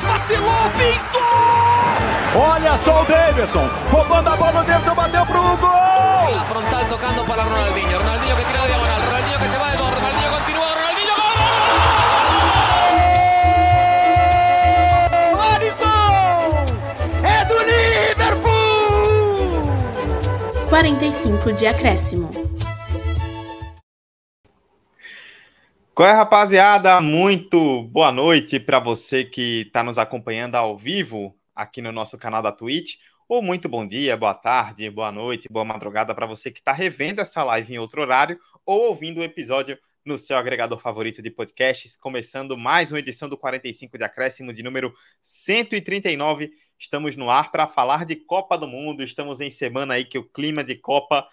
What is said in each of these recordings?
Palmeiras vacilou, pintou! Olha só o Davidson, roubando a bola, o Davidson bateu pro gol! La frontal tocando para Ronaldinho, Ronaldinho que tira de diagonal, Ronaldinho que se va de dos, Ronaldinho continúa, Ronaldinho gol! Alisson! É do Liverpool! 45 de acréscimo. Qual é, rapaziada? Muito boa noite para você que está nos acompanhando ao vivo aqui no nosso canal da Twitch. Ou muito bom dia, boa tarde, boa noite, boa madrugada para você que está revendo essa live em outro horário ou ouvindo o episódio no seu agregador favorito de podcasts, começando mais uma edição do 45 de acréscimo de número 139. Estamos no ar para falar de Copa do Mundo. Estamos em semana aí que o clima de Copa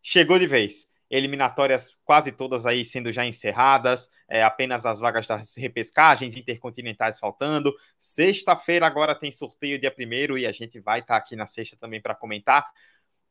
chegou de vez eliminatórias quase todas aí sendo já encerradas, é, apenas as vagas das repescagens intercontinentais faltando. Sexta-feira agora tem sorteio dia primeiro e a gente vai estar tá aqui na sexta também para comentar.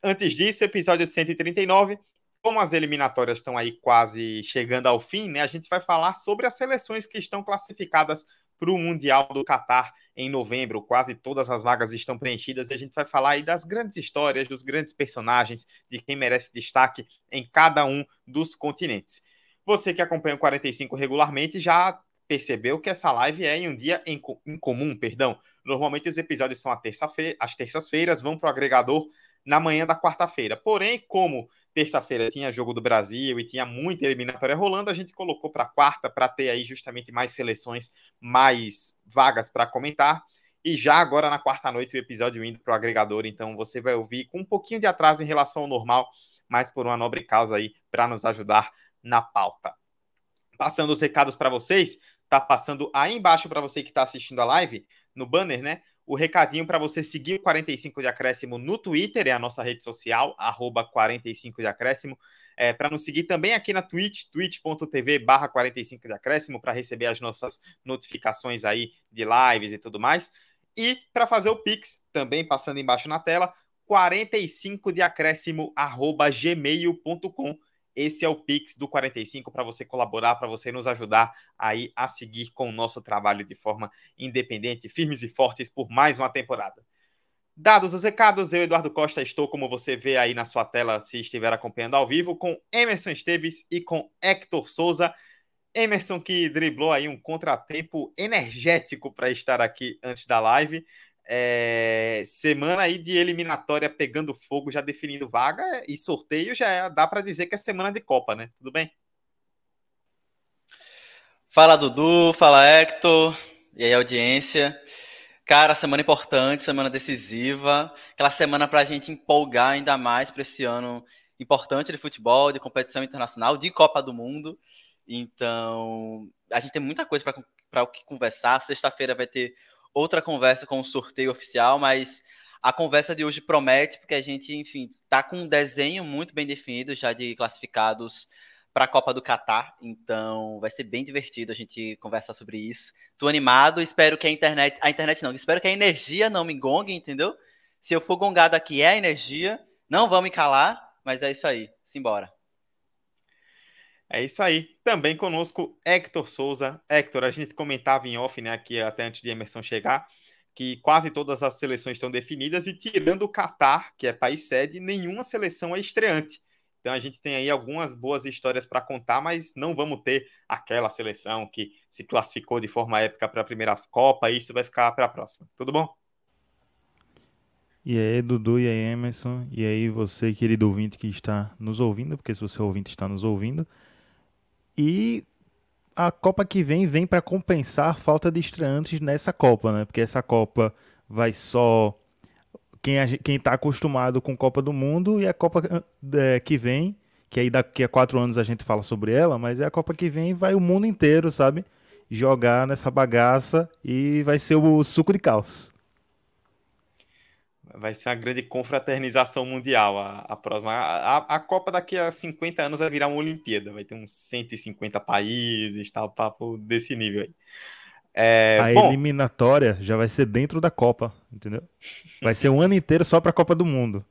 Antes disso, episódio 139. Como as eliminatórias estão aí quase chegando ao fim, né? A gente vai falar sobre as seleções que estão classificadas para o Mundial do Catar em novembro. Quase todas as vagas estão preenchidas e a gente vai falar aí das grandes histórias, dos grandes personagens, de quem merece destaque em cada um dos continentes. Você que acompanha o 45 regularmente já percebeu que essa live é em um dia em, comum, perdão. Normalmente os episódios são terça às terças-feiras, vão para o agregador na manhã da quarta-feira. Porém, como terça-feira tinha jogo do Brasil e tinha muita eliminatória rolando, a gente colocou para quarta para ter aí justamente mais seleções, mais vagas para comentar. E já agora na quarta noite o episódio indo para o agregador, então você vai ouvir com um pouquinho de atraso em relação ao normal, mas por uma nobre causa aí para nos ajudar na pauta. Passando os recados para vocês, tá passando aí embaixo para você que está assistindo a live, no banner, né? O recadinho para você seguir o 45 de Acréscimo no Twitter, é a nossa rede social, arroba 45 de Acréscimo. É, para nos seguir também aqui na Twitch, twitch.tv barra 45 de Acréscimo, para receber as nossas notificações aí de lives e tudo mais. E para fazer o Pix, também passando embaixo na tela, 45 de acréscimo arroba gmail.com esse é o Pix do 45 para você colaborar, para você nos ajudar aí a seguir com o nosso trabalho de forma independente, firmes e fortes por mais uma temporada. Dados os recados, eu, Eduardo Costa, estou, como você vê aí na sua tela, se estiver acompanhando ao vivo, com Emerson Esteves e com Hector Souza. Emerson que driblou aí um contratempo energético para estar aqui antes da live. É, semana aí de eliminatória pegando fogo, já definindo vaga e sorteio já dá para dizer que é semana de Copa, né? Tudo bem? Fala Dudu, fala Hector, e aí audiência. Cara, semana importante, semana decisiva, aquela semana para a gente empolgar ainda mais para esse ano importante de futebol, de competição internacional, de Copa do Mundo. Então, a gente tem muita coisa para o que conversar. Sexta-feira vai ter outra conversa com o sorteio oficial, mas a conversa de hoje promete, porque a gente, enfim, tá com um desenho muito bem definido já de classificados para a Copa do Catar, então vai ser bem divertido a gente conversar sobre isso. Tô animado, espero que a internet, a internet não, espero que a energia não me gongue, entendeu? Se eu for gongado aqui é a energia, não vão me calar, mas é isso aí, simbora. É isso aí. Também conosco Hector Souza. Hector, a gente comentava em off, né, aqui até antes de Emerson chegar, que quase todas as seleções estão definidas e tirando o Catar, que é país sede, nenhuma seleção é estreante. Então a gente tem aí algumas boas histórias para contar, mas não vamos ter aquela seleção que se classificou de forma épica para a primeira Copa, isso vai ficar para a próxima. Tudo bom? E aí, Dudu, e aí, Emerson, e aí, você, querido ouvinte que está nos ouvindo, porque se você é ouvinte está nos ouvindo, e a Copa que vem vem para compensar a falta de estreantes nessa Copa, né? Porque essa Copa vai só quem quem está acostumado com Copa do Mundo e a Copa é, que vem, que aí daqui a quatro anos a gente fala sobre ela, mas é a Copa que vem vai o mundo inteiro, sabe? Jogar nessa bagaça e vai ser o suco de caos vai ser uma grande confraternização mundial a, a próxima. A, a, Copa daqui a 50 anos vai virar uma Olimpíada, vai ter uns 150 países, tal, papo desse nível aí. É, a bom, eliminatória já vai ser dentro da Copa, entendeu? Vai ser um ano inteiro só para a Copa do Mundo.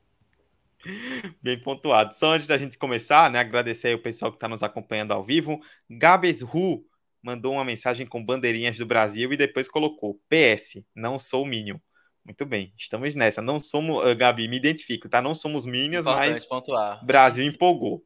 Bem pontuado. Só antes da gente começar, né, agradecer aí o pessoal que está nos acompanhando ao vivo. Gabes Ru mandou uma mensagem com bandeirinhas do Brasil e depois colocou PS, não sou Minion. Muito bem, estamos nessa. Não somos, uh, Gabi, me identifico, tá? Não somos Minions, mas pontuar. Brasil empolgou.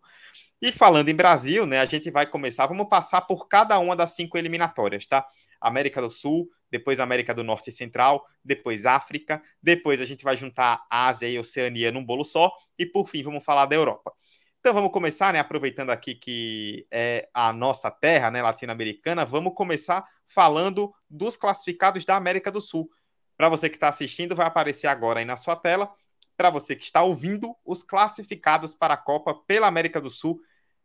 E falando em Brasil, né, a gente vai começar, vamos passar por cada uma das cinco eliminatórias, tá? América do Sul, depois América do Norte e Central, depois África, depois a gente vai juntar Ásia e Oceania num bolo só, e por fim vamos falar da Europa. Então vamos começar, né? Aproveitando aqui que é a nossa terra, né, latino-americana, vamos começar falando dos classificados da América do Sul. Para você que está assistindo, vai aparecer agora aí na sua tela. Para você que está ouvindo, os classificados para a Copa pela América do Sul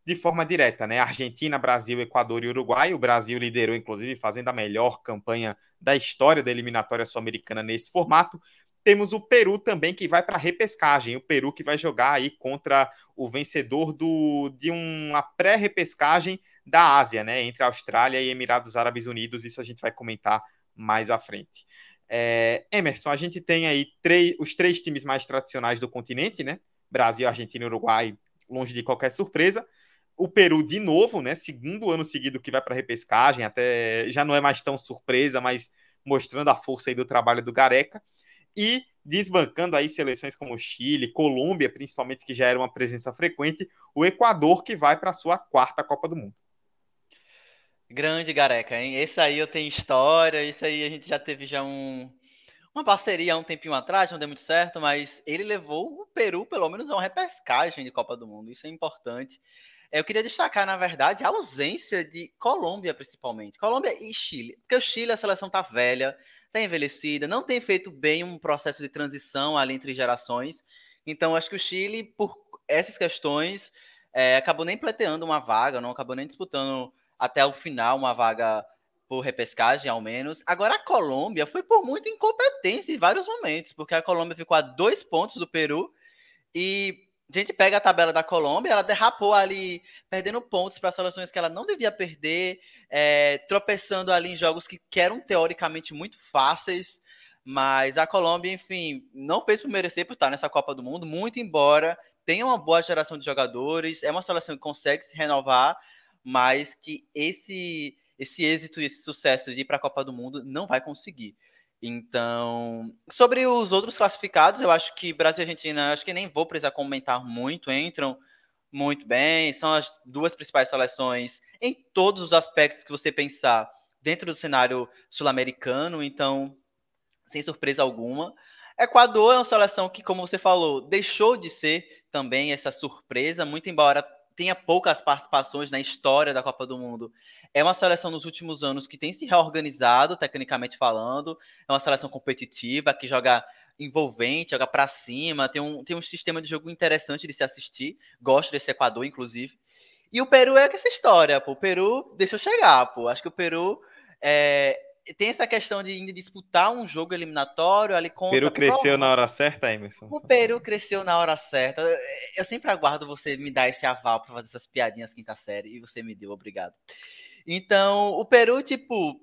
de forma direta, né? Argentina, Brasil, Equador e Uruguai. O Brasil liderou, inclusive, fazendo a melhor campanha da história da eliminatória sul-americana nesse formato. Temos o Peru também que vai para a repescagem. O Peru que vai jogar aí contra o vencedor do, de uma pré-repescagem da Ásia, né? Entre Austrália e Emirados Árabes Unidos. Isso a gente vai comentar mais à frente. É, Emerson, a gente tem aí três, os três times mais tradicionais do continente, né? Brasil, Argentina e Uruguai, longe de qualquer surpresa. O Peru, de novo, né? Segundo ano seguido que vai para a repescagem, até já não é mais tão surpresa, mas mostrando a força aí do trabalho do Gareca e desbancando aí seleções como Chile, Colômbia, principalmente que já era uma presença frequente, o Equador que vai para a sua quarta Copa do Mundo. Grande Gareca, hein? Esse aí eu tenho história, isso aí a gente já teve já um, uma parceria há um tempinho atrás, não deu muito certo, mas ele levou o Peru pelo menos a uma repescagem de Copa do Mundo, isso é importante. Eu queria destacar, na verdade, a ausência de Colômbia, principalmente. Colômbia e Chile. Porque o Chile, a seleção tá velha, está envelhecida, não tem feito bem um processo de transição ali entre gerações. Então, acho que o Chile, por essas questões, é, acabou nem pleiteando uma vaga, não acabou nem disputando até o final uma vaga por repescagem, ao menos. Agora, a Colômbia foi por muita incompetência em vários momentos, porque a Colômbia ficou a dois pontos do Peru. E a gente pega a tabela da Colômbia, ela derrapou ali, perdendo pontos para seleções que ela não devia perder, é, tropeçando ali em jogos que, que eram teoricamente muito fáceis, mas a Colômbia, enfim, não fez por merecer por estar nessa Copa do Mundo, muito embora tenha uma boa geração de jogadores, é uma seleção que consegue se renovar, mas que esse, esse êxito e esse sucesso de ir para a Copa do Mundo não vai conseguir. Então, sobre os outros classificados, eu acho que Brasil e Argentina, acho que nem vou precisar comentar muito, entram muito bem, são as duas principais seleções em todos os aspectos que você pensar dentro do cenário sul-americano, então, sem surpresa alguma. Equador é uma seleção que, como você falou, deixou de ser também essa surpresa, muito embora tenha poucas participações na história da Copa do Mundo. É uma seleção nos últimos anos que tem se reorganizado, tecnicamente falando. É uma seleção competitiva, que joga envolvente, joga para cima, tem um, tem um sistema de jogo interessante de se assistir. Gosto desse Equador, inclusive. E o Peru é essa história, pô. O Peru deixa eu chegar, pô. Acho que o Peru é, tem essa questão de disputar um jogo eliminatório ali contra. O Peru cresceu na hora certa, Emerson? O Peru cresceu na hora certa. Eu sempre aguardo você me dar esse aval para fazer essas piadinhas quinta série e você me deu, obrigado. Então, o Peru, tipo,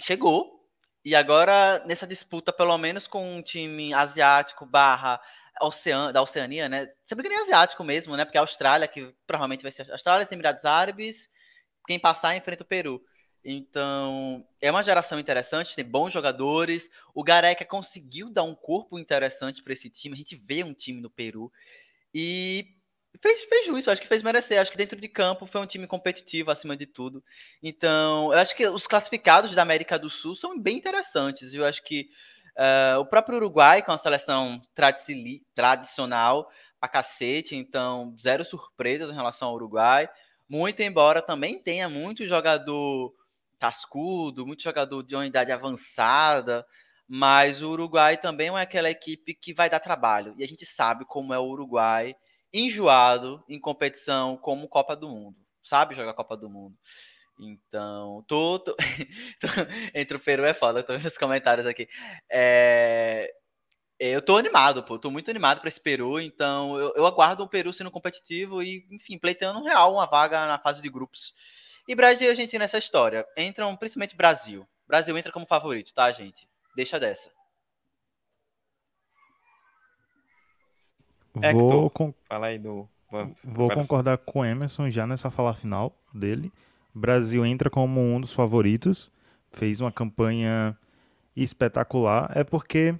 chegou. E agora, nessa disputa, pelo menos com um time asiático barra Ocean, da Oceania, né? Sempre que nem asiático mesmo, né? Porque a Austrália, que provavelmente vai ser a Austrália, os Emirados Árabes, quem passar enfrenta o Peru. Então, é uma geração interessante, tem bons jogadores. O Gareca conseguiu dar um corpo interessante para esse time. A gente vê um time no Peru. E fez, fez juízo, acho que fez merecer. Acho que dentro de campo foi um time competitivo acima de tudo. Então, eu acho que os classificados da América do Sul são bem interessantes. Eu acho que uh, o próprio Uruguai, com uma seleção tradicional pra cacete, então zero surpresas em relação ao Uruguai. Muito embora também tenha muito jogador cascudo, muito jogador de uma idade avançada, mas o Uruguai também é aquela equipe que vai dar trabalho. E a gente sabe como é o Uruguai enjoado em competição como Copa do Mundo. Sabe jogar Copa do Mundo. Então, tô, tô... entre o Peru é foda, tô vendo os comentários aqui. É... Eu tô animado, pô, tô muito animado para esse Peru, então eu, eu aguardo o Peru sendo competitivo e, enfim, pleiteando real uma vaga na fase de grupos. E Brasil e Argentina nessa história entram principalmente Brasil. Brasil entra como favorito, tá, gente? Deixa dessa. Vou, con... Fala aí do. Vou concordar com o Emerson já nessa fala final dele. Brasil entra como um dos favoritos, fez uma campanha espetacular. É porque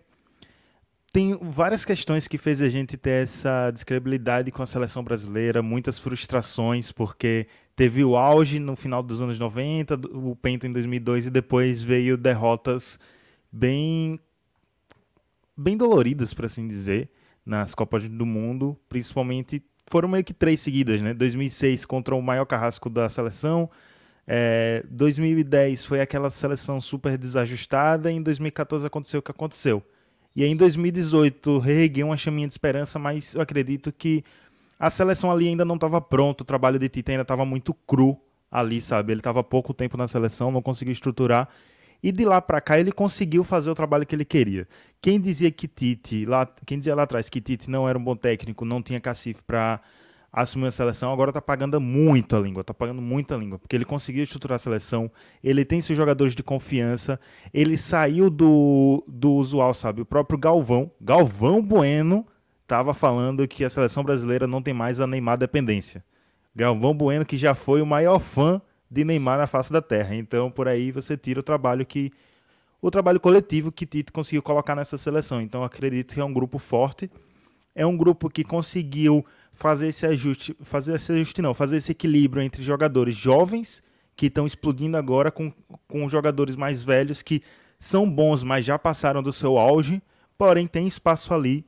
tem várias questões que fez a gente ter essa descredibilidade com a seleção brasileira, muitas frustrações, porque teve o auge no final dos anos 90, o Penta em 2002 e depois veio derrotas bem bem doloridas, por assim dizer, nas Copas do Mundo, principalmente foram meio que três seguidas, né? 2006 contra o maior carrasco da seleção, é, 2010 foi aquela seleção super desajustada, e em 2014 aconteceu o que aconteceu. E aí, em 2018 reerguei uma chaminha de esperança, mas eu acredito que a seleção ali ainda não estava pronta, o trabalho de Tite ainda estava muito cru ali, sabe? Ele estava pouco tempo na seleção, não conseguiu estruturar. E de lá para cá ele conseguiu fazer o trabalho que ele queria. Quem dizia que Tite, lá, quem dizia lá atrás que Tite não era um bom técnico, não tinha cacife para assumir a seleção, agora tá pagando muito a língua, tá pagando muita língua, porque ele conseguiu estruturar a seleção, ele tem seus jogadores de confiança, ele saiu do, do usual, sabe? O próprio Galvão, Galvão Bueno, tava falando que a seleção brasileira não tem mais a Neymar dependência. Galvão Bueno, que já foi o maior fã de Neymar na face da terra. Então, por aí você tira o trabalho que o trabalho coletivo que Tite conseguiu colocar nessa seleção. Então, acredito que é um grupo forte. É um grupo que conseguiu fazer esse ajuste, fazer esse ajuste não, fazer esse equilíbrio entre jogadores jovens que estão explodindo agora com, com jogadores mais velhos que são bons, mas já passaram do seu auge, porém tem espaço ali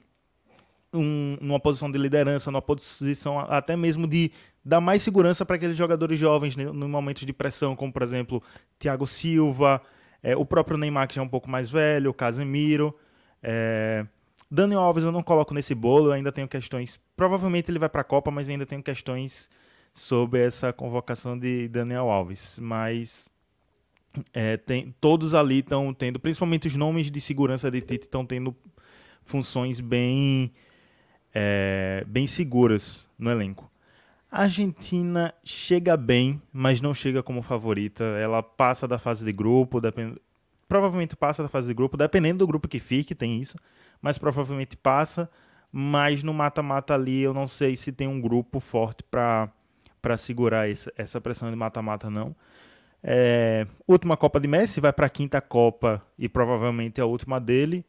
um, numa posição de liderança, numa posição até mesmo de dar mais segurança para aqueles jogadores jovens né, no momentos de pressão, como por exemplo Thiago Silva, é, o próprio Neymar que já é um pouco mais velho, Casemiro. É, Daniel Alves eu não coloco nesse bolo, eu ainda tenho questões. Provavelmente ele vai para a Copa, mas ainda tenho questões sobre essa convocação de Daniel Alves. Mas é, tem, todos ali estão tendo, principalmente os nomes de segurança de Tite, estão tendo funções bem, é, bem seguras no elenco. A Argentina chega bem, mas não chega como favorita. Ela passa da fase de grupo, depend... provavelmente passa da fase de grupo, dependendo do grupo que fique, tem isso, mas provavelmente passa. Mas no mata-mata ali, eu não sei se tem um grupo forte para segurar essa, essa pressão de mata-mata, não. É, última Copa de Messi, vai para a quinta Copa e provavelmente a última dele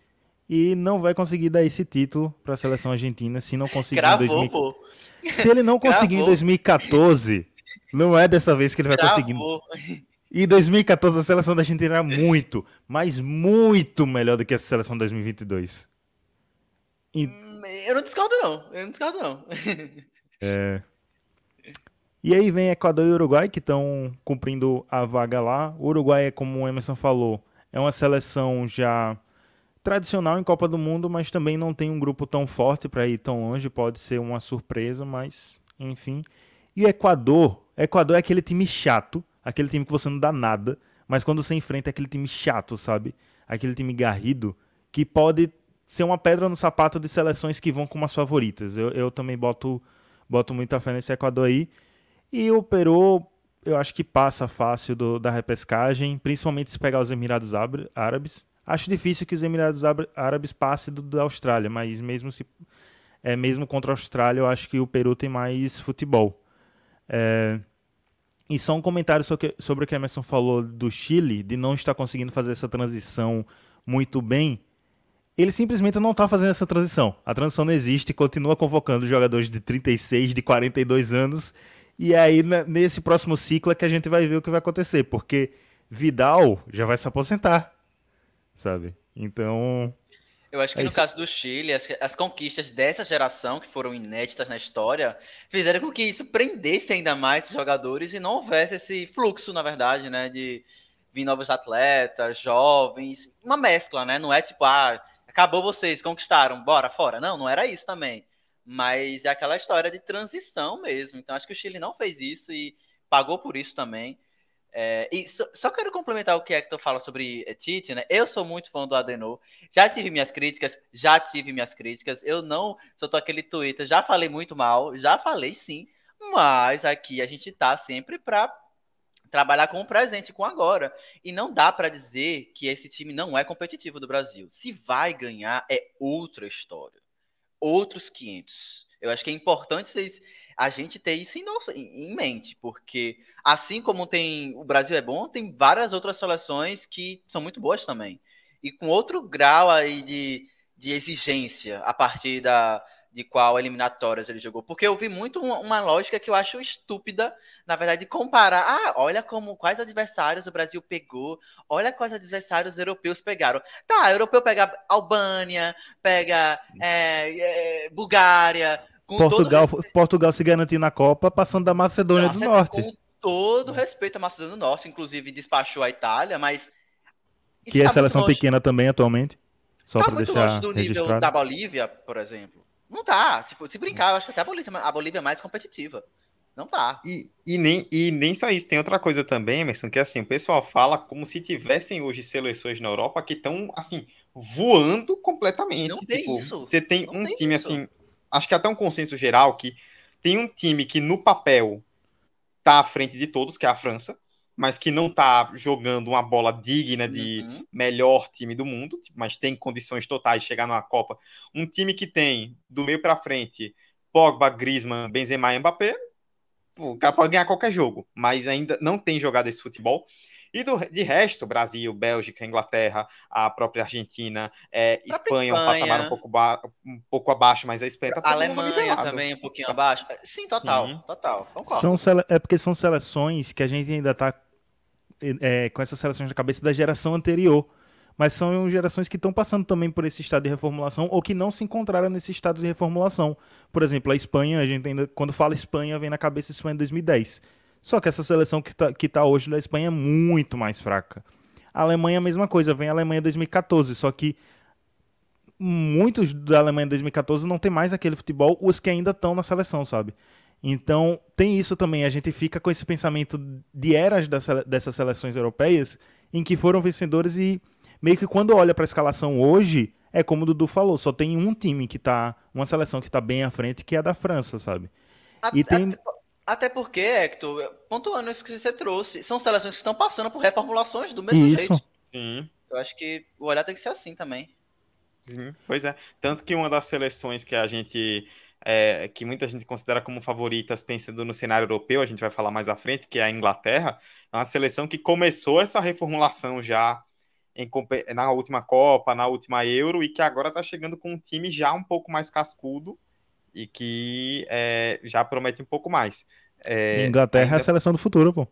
e não vai conseguir dar esse título para a seleção argentina se não conseguir Gravou, em 2000... pô. Se ele não conseguir em 2014, não é dessa vez que ele vai Gravou. conseguir. E 2014 a seleção da Argentina era muito, mas muito melhor do que a seleção de 2022. E, Eu não discordo, não. Eu não discordo, não. é... e aí vem Equador e Uruguai que estão cumprindo a vaga lá. O Uruguai é como o Emerson falou, é uma seleção já tradicional em Copa do Mundo, mas também não tem um grupo tão forte para ir tão longe. Pode ser uma surpresa, mas enfim. E o Equador, Equador é aquele time chato, aquele time que você não dá nada, mas quando você enfrenta é aquele time chato, sabe? Aquele time garrido que pode ser uma pedra no sapato de seleções que vão como as favoritas. Eu, eu também boto, boto muita fé nesse Equador aí. E o Peru, eu acho que passa fácil do, da repescagem, principalmente se pegar os Emirados Ára- Árabes. Acho difícil que os Emirados Ára- Árabes passem do, da Austrália, mas mesmo se é mesmo contra a Austrália, eu acho que o Peru tem mais futebol. É, e só um comentário sobre, sobre o que Emerson falou do Chile, de não estar conseguindo fazer essa transição muito bem. Ele simplesmente não está fazendo essa transição. A transição não existe, continua convocando jogadores de 36, de 42 anos. E aí, né, nesse próximo ciclo, é que a gente vai ver o que vai acontecer, porque Vidal já vai se aposentar, sabe? Então, Eu acho que É no isso. caso do Chile, as, as conquistas dessa geração, que foram inéditas na história, fizeram com que isso prendesse ainda mais esses jogadores e não houvesse esse fluxo, na verdade, né? De vir novos atletas, jovens, uma mescla, né? Não é tipo, ah, acabou vocês, conquistaram, bora fora. Não, não era isso também. Mas é aquela história de transição mesmo. Então acho que o Chile não fez isso e pagou por isso também. É, e só, só quero complementar o que Hector fala sobre eh, Tite, né? Eu sou muito fã do Adenor. Já tive minhas críticas, já tive minhas críticas. Eu não sou aquele Twitter, já falei muito mal, já falei sim. Mas aqui a gente tá sempre para trabalhar com o presente, com agora. E não dá para dizer que esse time não é competitivo do Brasil. Se vai ganhar, é outra história. Outros 500. Eu acho que é importante vocês a gente ter isso em, nossa, em mente, porque assim como tem o Brasil é bom, tem várias outras seleções que são muito boas também. E com outro grau aí de, de exigência a partir da, de qual eliminatórias ele jogou. Porque eu vi muito uma, lógica que eu acho estúpida, na verdade, de comparar. Ah, olha como quais adversários o Brasil pegou, olha quais adversários europeus pegaram. Tá, europeu pega Albânia, pega é, é, Bulgária, Portugal, Portugal se garantiu na Copa, passando da Macedônia Nossa, do Norte. Com todo respeito à Macedônia do Norte, inclusive despachou a Itália, mas. Que é tá seleção pequena também atualmente. Só tá muito deixar longe do registrado. nível da Bolívia, por exemplo. Não tá. Tipo, se brincar, eu acho que até a Bolívia, a Bolívia é mais competitiva. Não tá. E, e, nem, e nem só isso, tem outra coisa também, Emerson, que assim, o pessoal fala como se tivessem hoje seleções na Europa que estão, assim, voando completamente. Não tem tipo, isso. Você tem Não um tem time, isso. assim, acho que até um consenso geral que tem um time que no papel tá à frente de todos, que é a França, mas que não tá jogando uma bola digna de Uhum. melhor time do mundo, mas tem condições totais de chegar numa Copa. Um time que tem do meio para frente Pogba, Griezmann, Benzema e Mbappé, o cara pode ganhar qualquer jogo, mas ainda não tem jogado esse futebol. E do, de resto, Brasil, Bélgica, Inglaterra, a própria Argentina, é, Própria Espanha, um Espanha. patamar um pouco, ba- um pouco abaixo, mas a Espanha tá Alemanha nivelado. também um pouquinho abaixo. Sim, total. Sim. Total. Concordo. São É porque são seleções que a gente ainda tá é, com essas seleções na cabeça da geração anterior. Mas são gerações que estão passando também por esse estado de reformulação ou que não se encontraram nesse estado de reformulação. Por exemplo, a Espanha, a gente ainda, quando fala Espanha, vem na cabeça Espanha 2010. Só que essa seleção que tá, que tá hoje da Espanha é muito mais fraca. A Alemanha, a mesma coisa, vem a Alemanha 2014, só que muitos da Alemanha 2014 não tem mais aquele futebol, os que ainda estão na seleção, sabe? Então, tem isso também. A gente fica com esse pensamento de eras sele- dessas seleções europeias em que foram vencedores e meio que quando olha para a escalação hoje, é como o Dudu falou, só tem um time que tá, uma seleção que tá bem à frente, que é a da França, sabe? Até, E tem- até, até porque, Hector, pontuando isso que você trouxe, são seleções que estão passando por reformulações do mesmo Isso. jeito. Sim. Eu acho que o olhar tem que ser assim também. Sim, pois é. Tanto que uma das seleções que a gente. é, que muita gente considera como favoritas, pensando no cenário europeu, a gente vai falar mais à frente, que é a Inglaterra, é uma seleção que começou essa reformulação já em na última Copa, na última Euro, e que agora está chegando com um time já um pouco mais cascudo e que é, já promete um pouco mais. É, Inglaterra é a ainda- seleção do futuro, pô.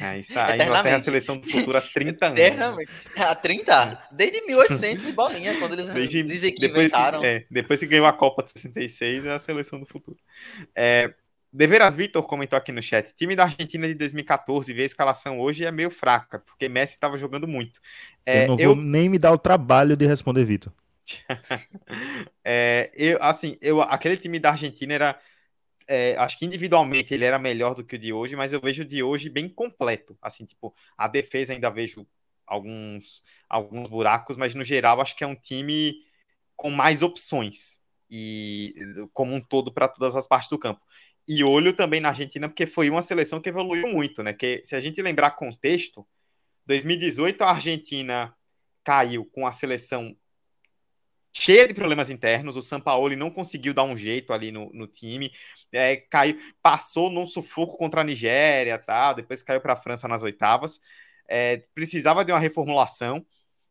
é isso, a Inglaterra é a seleção do futuro há 30 anos. Há 30? Desde 1800 e bolinha, quando eles Desde- dizem que depois inventaram. Que, é, depois que ganhou a Copa de 66, é a seleção do futuro. É, Deveras Vitor comentou aqui no chat: time da Argentina de 2014, ver a escalação hoje é meio fraca, porque Messi estava jogando muito. É, eu não eu, vou nem me dar o trabalho de responder, Vitor. é, eu, assim, eu, aquele time da Argentina era. é, acho que individualmente ele era melhor do que o de hoje, mas eu vejo o de hoje bem completo. Assim, tipo, a defesa ainda vejo alguns, alguns buracos, mas no geral acho que é um time com mais opções e como um todo para todas as partes do campo. E olho também na Argentina, porque foi uma seleção que evoluiu muito, né? Que se a gente lembrar contexto, 2018 a Argentina caiu com a seleção cheia de problemas internos, o Sampaoli não conseguiu dar um jeito ali no, no time, é, caiu, passou num sufoco contra a Nigéria, tá? depois caiu para a França nas oitavas, é, precisava de uma reformulação,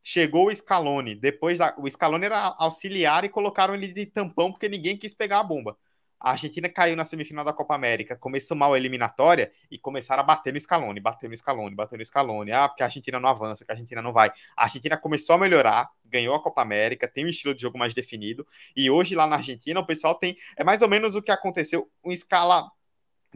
chegou o Scaloni, depois da, o Scaloni era auxiliar e colocaram ele de tampão porque ninguém quis pegar a bomba. A Argentina caiu na semifinal da Copa América, começou mal a eliminatória e começaram a bater no Scaloni, bater no Scaloni, bater no Scaloni. Ah, porque a Argentina não avança, que a Argentina não vai. A Argentina começou a melhorar, ganhou a Copa América, tem um estilo de jogo mais definido. E hoje lá na Argentina o pessoal tem. É mais ou menos o que aconteceu, uma escala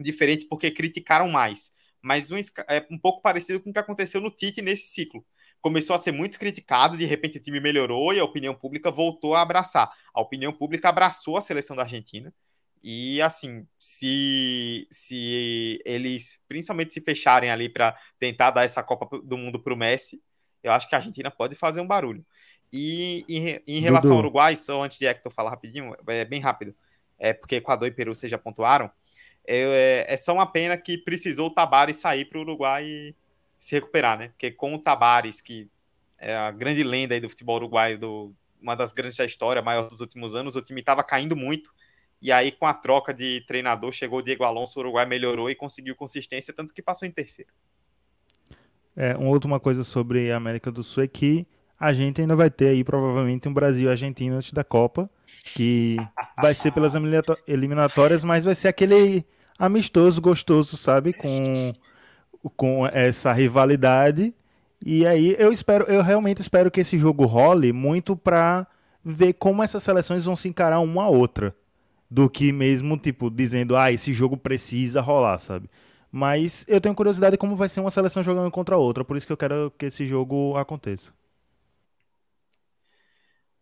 diferente, porque criticaram mais. Mas um, é um pouco parecido com o que aconteceu no Tite nesse ciclo começou a ser muito criticado, de repente o time melhorou e a opinião pública voltou a abraçar. A opinião pública abraçou a seleção da Argentina. E assim, se, se eles principalmente se fecharem ali para tentar dar essa Copa do Mundo para o Messi, eu acho que a Argentina pode fazer um barulho. E em, em relação Dudu. ao Uruguai, só antes de Hector falar rapidinho, é bem rápido, é porque Equador e Peru vocês já pontuaram, é, é só uma pena que precisou o Tabares sair para o Uruguai e se recuperar, né? Porque com o Tabares, que é a grande lenda aí do futebol uruguaio, do, uma das grandes da história, maior dos últimos anos, o time estava caindo muito E aí, com a troca de treinador, chegou o Diego Alonso, o Uruguai melhorou e conseguiu consistência, tanto que passou em terceiro. É, uma última coisa sobre a América do Sul é que a gente ainda vai ter aí provavelmente um Brasil Argentina antes da Copa, que vai ser pelas eliminatórias, mas vai ser aquele amistoso, gostoso, sabe? Com, com essa rivalidade. E aí eu espero, eu realmente espero que esse jogo role muito para ver como essas seleções vão se encarar uma a outra. Do que mesmo, tipo, dizendo, ah, esse jogo precisa rolar, sabe? Mas eu tenho curiosidade como vai ser uma seleção jogando contra a outra, por isso que eu quero que esse jogo aconteça.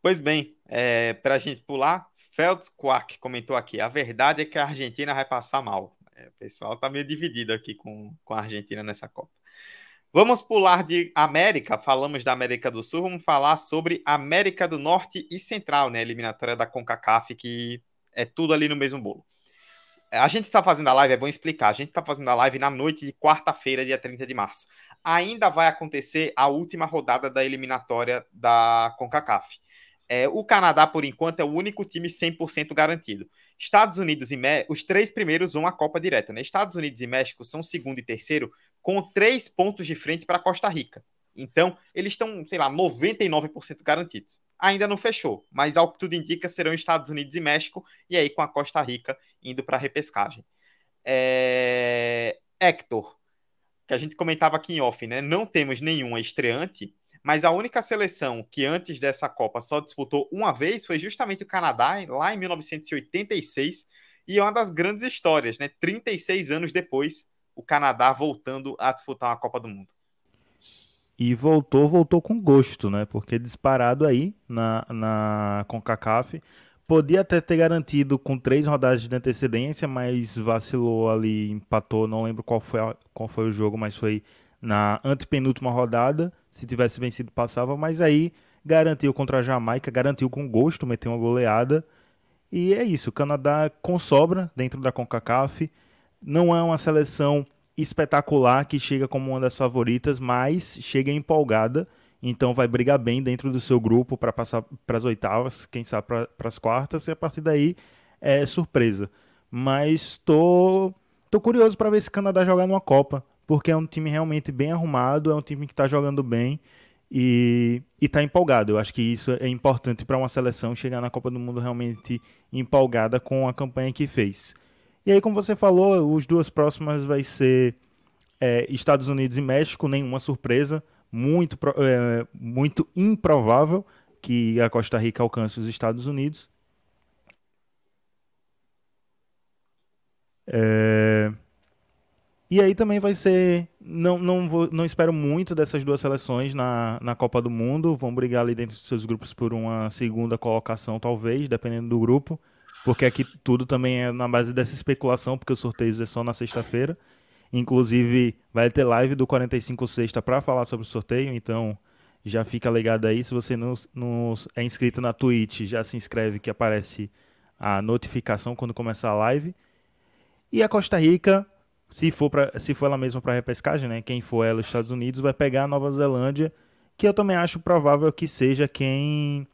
Pois bem, é, para a gente pular, Feltz Quack comentou aqui: a verdade é que a Argentina vai passar mal. É, o pessoal está meio dividido aqui com, com a Argentina nessa Copa. Vamos pular de América, falamos da América do Sul, vamos falar sobre América do Norte e Central, né? Eliminatória da CONCACAF, que é tudo ali no mesmo bolo. A gente está fazendo a live, é bom explicar. A gente está fazendo a live na noite de quarta-feira, dia 30 de março. Ainda vai acontecer a última rodada da eliminatória da CONCACAF. É, o Canadá, por enquanto, é o único time 100% garantido. Estados Unidos e México, os três primeiros vão à Copa direta. Né? Estados Unidos e México são segundo e terceiro, com três pontos de frente para Costa Rica. Então, eles estão, sei lá, 99% garantidos. Ainda não fechou, mas ao que tudo indica, serão Estados Unidos e México, e aí com a Costa Rica indo para a repescagem. É... Hector, que a gente comentava aqui em off, né? Não temos nenhuma estreante, mas a única seleção que antes dessa Copa só disputou uma vez foi justamente o Canadá, lá em 1986, e é uma das grandes histórias, né? 36 anos depois, o Canadá voltando a disputar uma Copa do Mundo. E voltou, voltou com gosto, né? Porque disparado aí na, na CONCACAF. Podia até ter garantido com três rodadas de antecedência, mas vacilou ali, empatou. Não lembro qual foi, qual foi o jogo, mas foi na antepenúltima rodada. Se tivesse vencido, passava. Mas aí garantiu contra a Jamaica, garantiu com gosto, meteu uma goleada. E é isso. O Canadá com sobra dentro da CONCACAF. Não é uma seleção espetacular que chega como uma das favoritas, mas chega empolgada. Então vai brigar bem dentro do seu grupo para passar para as oitavas, quem sabe para as quartas, e a partir daí é surpresa. Mas tô, tô curioso para ver se o Canadá jogar numa Copa porque é um time realmente bem arrumado, é um time que está jogando bem e está empolgado. Eu acho que isso é importante para uma seleção chegar na Copa do Mundo realmente empolgada com a campanha que fez. E aí, como você falou, os duas próximas vai ser é, Estados Unidos e México, nenhuma surpresa, muito, é, muito improvável que a Costa Rica alcance os Estados Unidos. É... E aí também vai ser. Não, não, vou, não espero muito dessas duas seleções na, na Copa do Mundo. Vão brigar ali dentro dos seus grupos por uma segunda colocação, talvez, dependendo do grupo. Porque aqui tudo também é na base dessa especulação, porque o sorteio é só na sexta-feira. Inclusive, vai ter live do 45 Sexta para falar sobre o sorteio, então já fica ligado aí. Se você não, não é inscrito na Twitch, já se inscreve que aparece a notificação quando começar a live. E a Costa Rica se for, pra, se for ela mesma para repescagem, né? Quem for ela, os Estados Unidos, vai pegar a Nova Zelândia, que eu também acho provável que seja quem,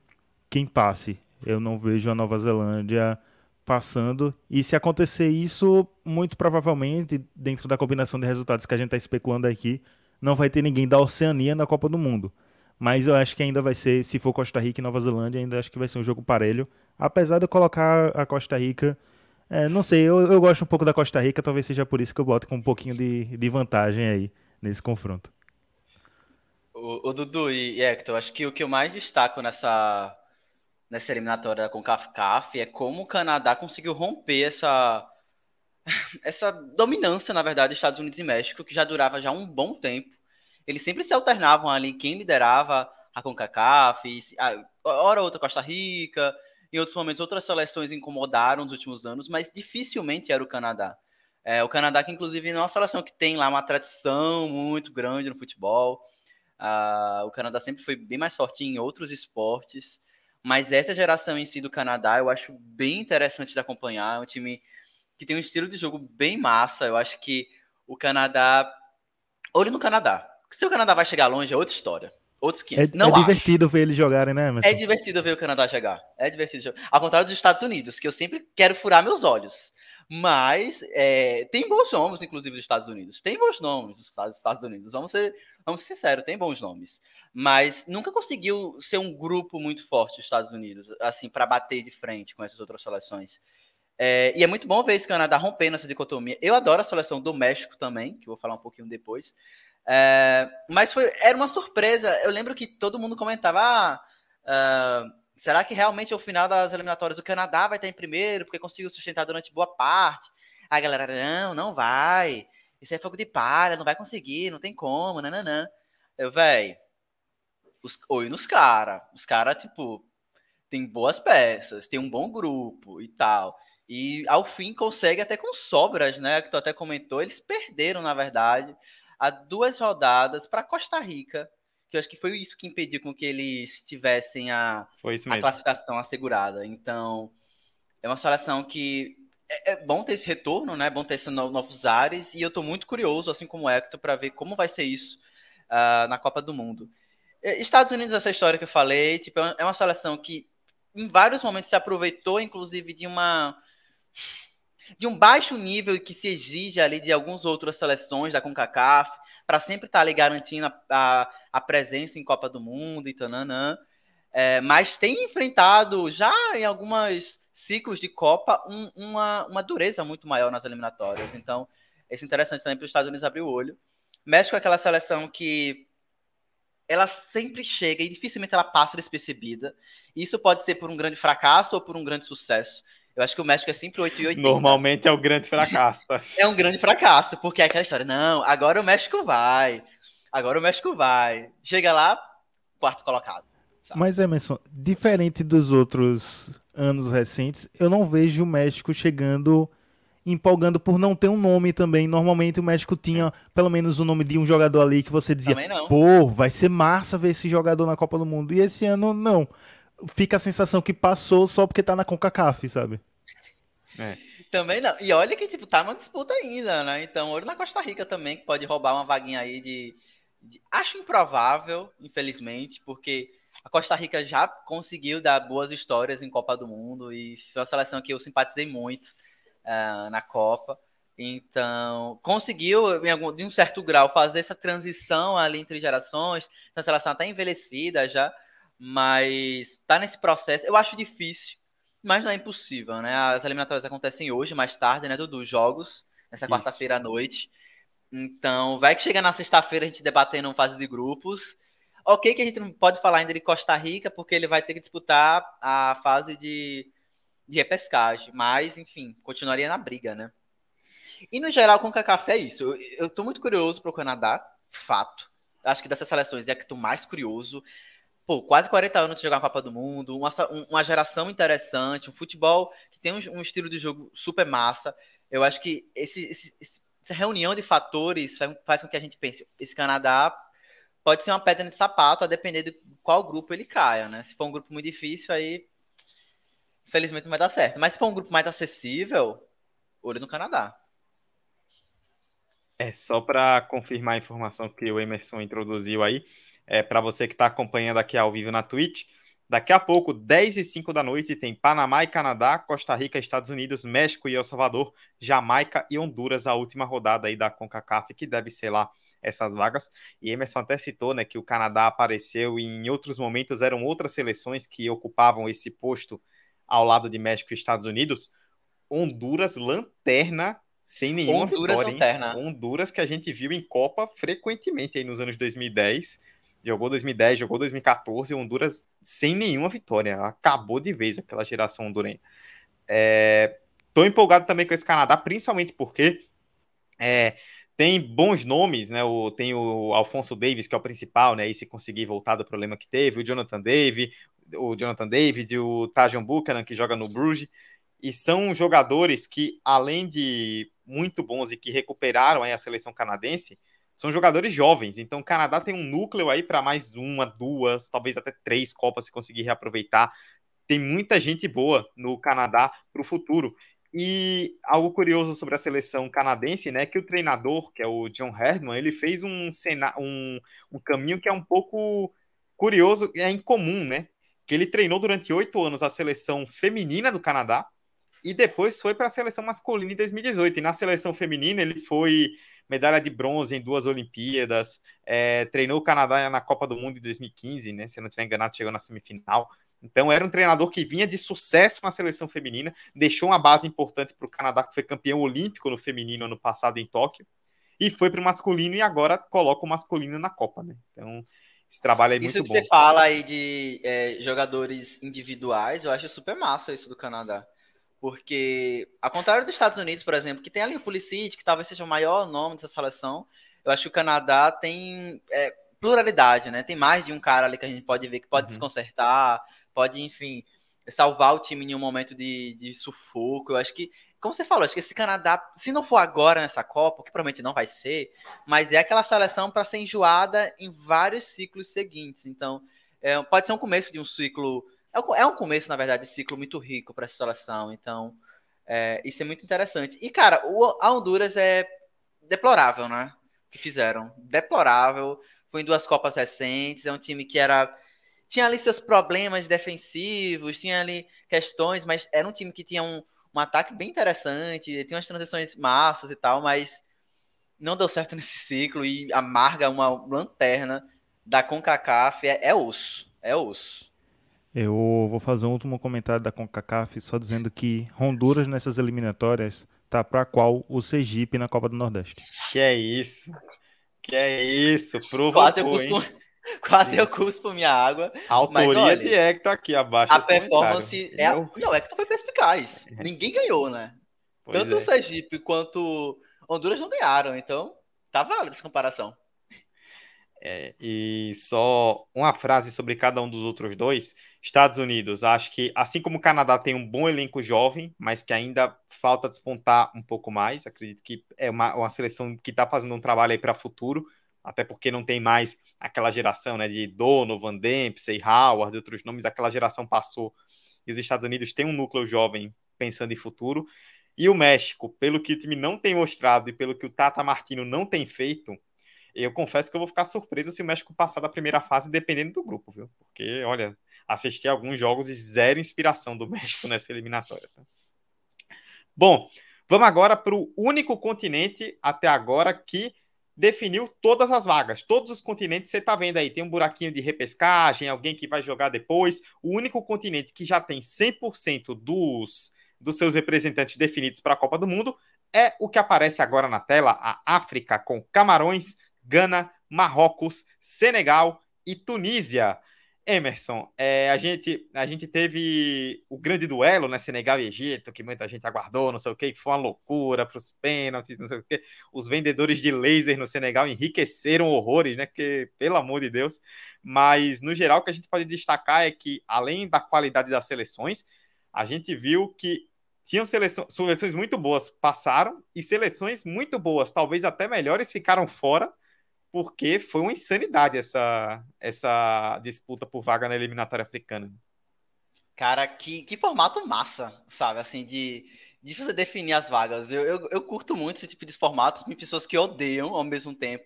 quem passe. Eu não vejo a Nova Zelândia passando. E se acontecer isso, muito provavelmente, dentro da combinação de resultados que a gente está especulando aqui, não vai ter ninguém da Oceania na Copa do Mundo. Mas eu acho que ainda vai ser, se for Costa Rica e Nova Zelândia, ainda acho que vai ser um jogo parelho. Apesar de eu colocar a Costa Rica é, não sei, eu, eu gosto um pouco da Costa Rica, talvez seja por isso que eu boto com um pouquinho de, de vantagem aí nesse confronto. O, o Dudu e, Hector, acho que o que eu mais destaco nessa, nessa eliminatória com CAF é como o Canadá conseguiu romper essa, essa dominância, na verdade, dos Estados Unidos e México, que já durava já um bom tempo. Eles sempre se alternavam ali, quem liderava a CONCACAF, a, hora outra Costa Rica, em outros momentos, outras seleções incomodaram nos últimos anos, mas dificilmente era o Canadá. É, o Canadá, que inclusive é uma seleção que tem lá uma tradição muito grande no futebol. Ah, o Canadá sempre foi bem mais forte em outros esportes. Mas essa geração em si do Canadá eu acho bem interessante de acompanhar. É um time que tem um estilo de jogo bem massa. Eu acho que o Canadá. Olho no Canadá. Se o Canadá vai chegar longe é outra história. Outros 500. É, não é divertido ver eles jogarem, né, Emerson? É divertido ver o Canadá jogar. É divertido jogar. Ao contrário dos Estados Unidos, que eu sempre quero furar meus olhos. Mas é, tem bons nomes, inclusive, dos Estados Unidos. Tem bons nomes dos Estados Unidos. Vamos ser, vamos ser sinceros, tem bons nomes. Mas nunca conseguiu ser um grupo muito forte dos Estados Unidos, assim, para bater de frente com essas outras seleções. É, e é muito bom ver esse Canadá rompendo essa dicotomia. Eu adoro a seleção do México também, que eu vou falar um pouquinho depois. É, mas foi, era uma surpresa. Eu lembro que todo mundo comentava: ah, uh, será que realmente ao final das eliminatórias o Canadá vai estar em primeiro, porque conseguiu sustentar durante boa parte? A galera, não, não vai. Isso é fogo de palha, não vai conseguir, não tem como, nananã. Eu, velho, oi nos caras. Os caras, tipo, tem boas peças, tem um bom grupo e tal. E ao fim consegue até com sobras, né? Que tu até comentou, eles perderam, na verdade, há duas rodadas para Costa Rica, que eu acho que foi isso que impediu com que eles tivessem a, a classificação assegurada. Então, é uma seleção que é, é, bom ter esse retorno, né? É bom ter esses novos ares, e eu estou muito curioso, assim como o Hector, para ver como vai ser isso uh, na Copa do Mundo. Estados Unidos, essa história que eu falei, tipo, é uma é seleção que em vários momentos se aproveitou, inclusive, de uma de um baixo nível que se exige ali de algumas outras seleções da CONCACAF, para sempre estar tá ali garantindo a, a, a, presença em Copa do Mundo e tananã. É, mas tem enfrentado já em alguns ciclos de Copa um, uma, uma dureza muito maior nas eliminatórias. Então, é interessante também para os Estados Unidos abrir o olho. México é aquela seleção que ela sempre chega e dificilmente ela passa despercebida. Isso pode ser por um grande fracasso ou por um grande sucesso. Eu acho que o México é sempre 8 e 80. Normalmente é o grande fracasso. é um grande fracasso, porque é aquela história, não, agora o México vai. Agora o México vai. Chega lá, quarto colocado. Sabe? Mas, Emerson, diferente dos outros anos recentes, eu não vejo o México chegando empolgando por não ter um nome também. Normalmente o México tinha pelo menos o nome de um jogador ali que você dizia, pô, vai ser massa ver esse jogador na Copa do Mundo. E esse ano não fica a sensação que passou só porque tá na CONCACAF, sabe? É. Também não. E olha que, tipo, tá numa disputa ainda, né? Então, olho na Costa Rica também, que pode roubar uma vaguinha aí de, de... Acho improvável, infelizmente, porque a Costa Rica já conseguiu dar boas histórias em Copa do Mundo e foi uma seleção que eu simpatizei muito uh, na Copa. Então, conseguiu, em, algum, de um certo grau, fazer essa transição ali entre gerações. Então, a seleção até envelhecida já, mas tá nesse processo. Eu acho difícil, mas não é impossível, né? As eliminatórias acontecem hoje, mais tarde, né, dos jogos, nessa quarta-feira à noite. Então, vai que chega na sexta-feira a gente debatendo fase de grupos. Ok que a gente não pode falar ainda de Costa Rica, porque ele vai ter que disputar a fase de, de repescagem. Mas, enfim, continuaria na briga, né? E no geral, com o Cacafé é isso. Eu, eu tô muito curioso pro Canadá, fato. Acho que dessas seleções é que tô mais curioso pô, quase 40 anos de jogar a Copa do Mundo, uma, uma geração interessante, um futebol que tem um, um, estilo de jogo super massa. Eu acho que esse, esse, essa reunião de fatores faz, faz, com que a gente pense, esse Canadá pode ser uma pedra de sapato, a depender de qual grupo ele caia, né? Se for um grupo muito difícil, aí infelizmente não vai dar certo. Mas se for um grupo mais acessível, olho no Canadá. É, só para confirmar a informação que o Emerson introduziu aí, é, para você que está acompanhando aqui ao vivo na Twitch. Daqui a pouco, 10 e 5 da noite, tem Panamá e Canadá, Costa Rica, Estados Unidos, México e El Salvador, Jamaica e Honduras, a última rodada aí da CONCACAF, que deve ser lá essas vagas. E Emerson até citou né, que o Canadá apareceu e em outros momentos eram outras seleções que ocupavam esse posto ao lado de México e Estados Unidos. Honduras, lanterna, sem nenhuma Honduras vitória. Lanterna. Honduras que a gente viu em Copa frequentemente aí nos anos 2010 Jogou 2010, jogou 2014, Honduras sem nenhuma vitória. Acabou de vez aquela geração hondurenha. É, tô empolgado também com esse Canadá, principalmente porque é, tem bons nomes, né? O, tem o Alfonso Davis, que é o principal, né? E se conseguir voltar do problema que teve, o Jonathan David, o Jonathan David, o Tajon Buchanan, que joga no Bruges. E são jogadores que, além de muito bons e que recuperaram a seleção canadense, são jogadores jovens. Então, o Canadá tem um núcleo aí para mais uma, duas, talvez até três Copas se conseguir reaproveitar. Tem muita gente boa no Canadá para o futuro. E algo curioso sobre a seleção canadense, né, que o treinador, que é o John Herdman, ele fez um, um, um caminho que é um pouco curioso, é incomum, né? Que ele treinou durante oito anos a seleção feminina do Canadá e depois foi para a seleção masculina em 2018. E na seleção feminina ele foi medalha de bronze em duas Olimpíadas, é, treinou o Canadá na Copa do Mundo em 2015, né? Se eu não estiver enganado, chegou na semifinal. Então era um treinador que vinha de sucesso na seleção feminina, deixou uma base importante para o Canadá, que foi campeão olímpico no feminino ano passado em Tóquio, e foi para o masculino e agora coloca o masculino na Copa, né? Então esse trabalho é isso muito que bom. você fala aí de é, jogadores individuais, eu acho super massa isso do Canadá. Porque, ao contrário dos Estados Unidos, por exemplo, que tem ali o Pulisic, que talvez seja o maior nome dessa seleção, eu acho que o Canadá tem é, pluralidade, né? Tem mais de um cara ali que a gente pode ver que pode uhum. desconcertar, pode, enfim, salvar o time em um momento de, de sufoco. Eu acho que, como você falou, acho que esse Canadá, se não for agora nessa Copa, que provavelmente não vai ser, mas é aquela seleção para ser enjoada em vários ciclos seguintes. Então, é, pode ser um começo de um ciclo é, é um começo, na verdade, de ciclo muito rico para essa seleção. Então, é, isso é muito interessante. E, cara, o, a Honduras é deplorável, né? Que fizeram. Deplorável. Foi em duas Copas recentes. É um time que era. Tinha ali seus problemas defensivos, tinha ali questões, mas era um time que tinha um, um ataque bem interessante, tinha umas transições massas e tal, mas não deu certo nesse ciclo e amarga uma lanterna da CONCACAF. É, é osso. É osso. Eu vou fazer um último comentário da CONCACAF só dizendo que Honduras nessas eliminatórias tá para qual o Sergipe na Copa do Nordeste. Que é isso? Que é isso? Provocou, quase eu cuspo, quase eu cuspo minha água. A autoria mas, olha, de Hector aqui abaixo. A performance é a... não Hector foi perspicaz. É. Ninguém ganhou, né? Pois Tanto é. o Sergipe quanto Honduras não ganharam, então tá válida essa comparação. É, e só uma frase sobre cada um dos outros dois. Estados Unidos, acho que assim como o Canadá tem um bom elenco jovem, mas que ainda falta despontar um pouco mais. Acredito que é uma, uma seleção que está fazendo um trabalho aí para futuro, até porque não tem mais aquela geração né, de Donovan, Dempsey, Howard, outros nomes. Aquela geração passou e os Estados Unidos têm um núcleo jovem pensando em futuro. E o México, pelo que o time não tem mostrado e pelo que o Tata Martino não tem feito, eu confesso que eu vou ficar surpreso se o México passar da primeira fase, dependendo do grupo, viu? Porque, olha, assisti alguns jogos de zero inspiração do México nessa eliminatória. Tá? Bom, vamos agora para o único continente até agora que definiu todas as vagas. Todos os continentes você está vendo aí, tem um buraquinho de repescagem, alguém que vai jogar depois. O único continente que já tem 100% dos, dos seus representantes definidos para a Copa do Mundo é o que aparece agora na tela, a África, com Camarões, Gana, Marrocos, Senegal e Tunísia. Emerson, é, a, gente, a gente teve o grande duelo, né? Senegal e Egito, que muita gente aguardou, não sei o que, foi uma loucura para os pênaltis, não sei o que. Os vendedores de laser no Senegal enriqueceram horrores, né? Que, pelo amor de Deus. Mas, no geral, o que a gente pode destacar é que, além da qualidade das seleções, a gente viu que tinham seleções, seleções muito boas passaram e seleções muito boas, talvez até melhores, ficaram fora porque foi uma insanidade essa, essa disputa por vaga na eliminatória africana. Cara, que, que formato massa, sabe? Assim, de, de você definir as vagas. Eu, eu, eu curto muito esse tipo de formatos, tem pessoas que odeiam ao mesmo tempo.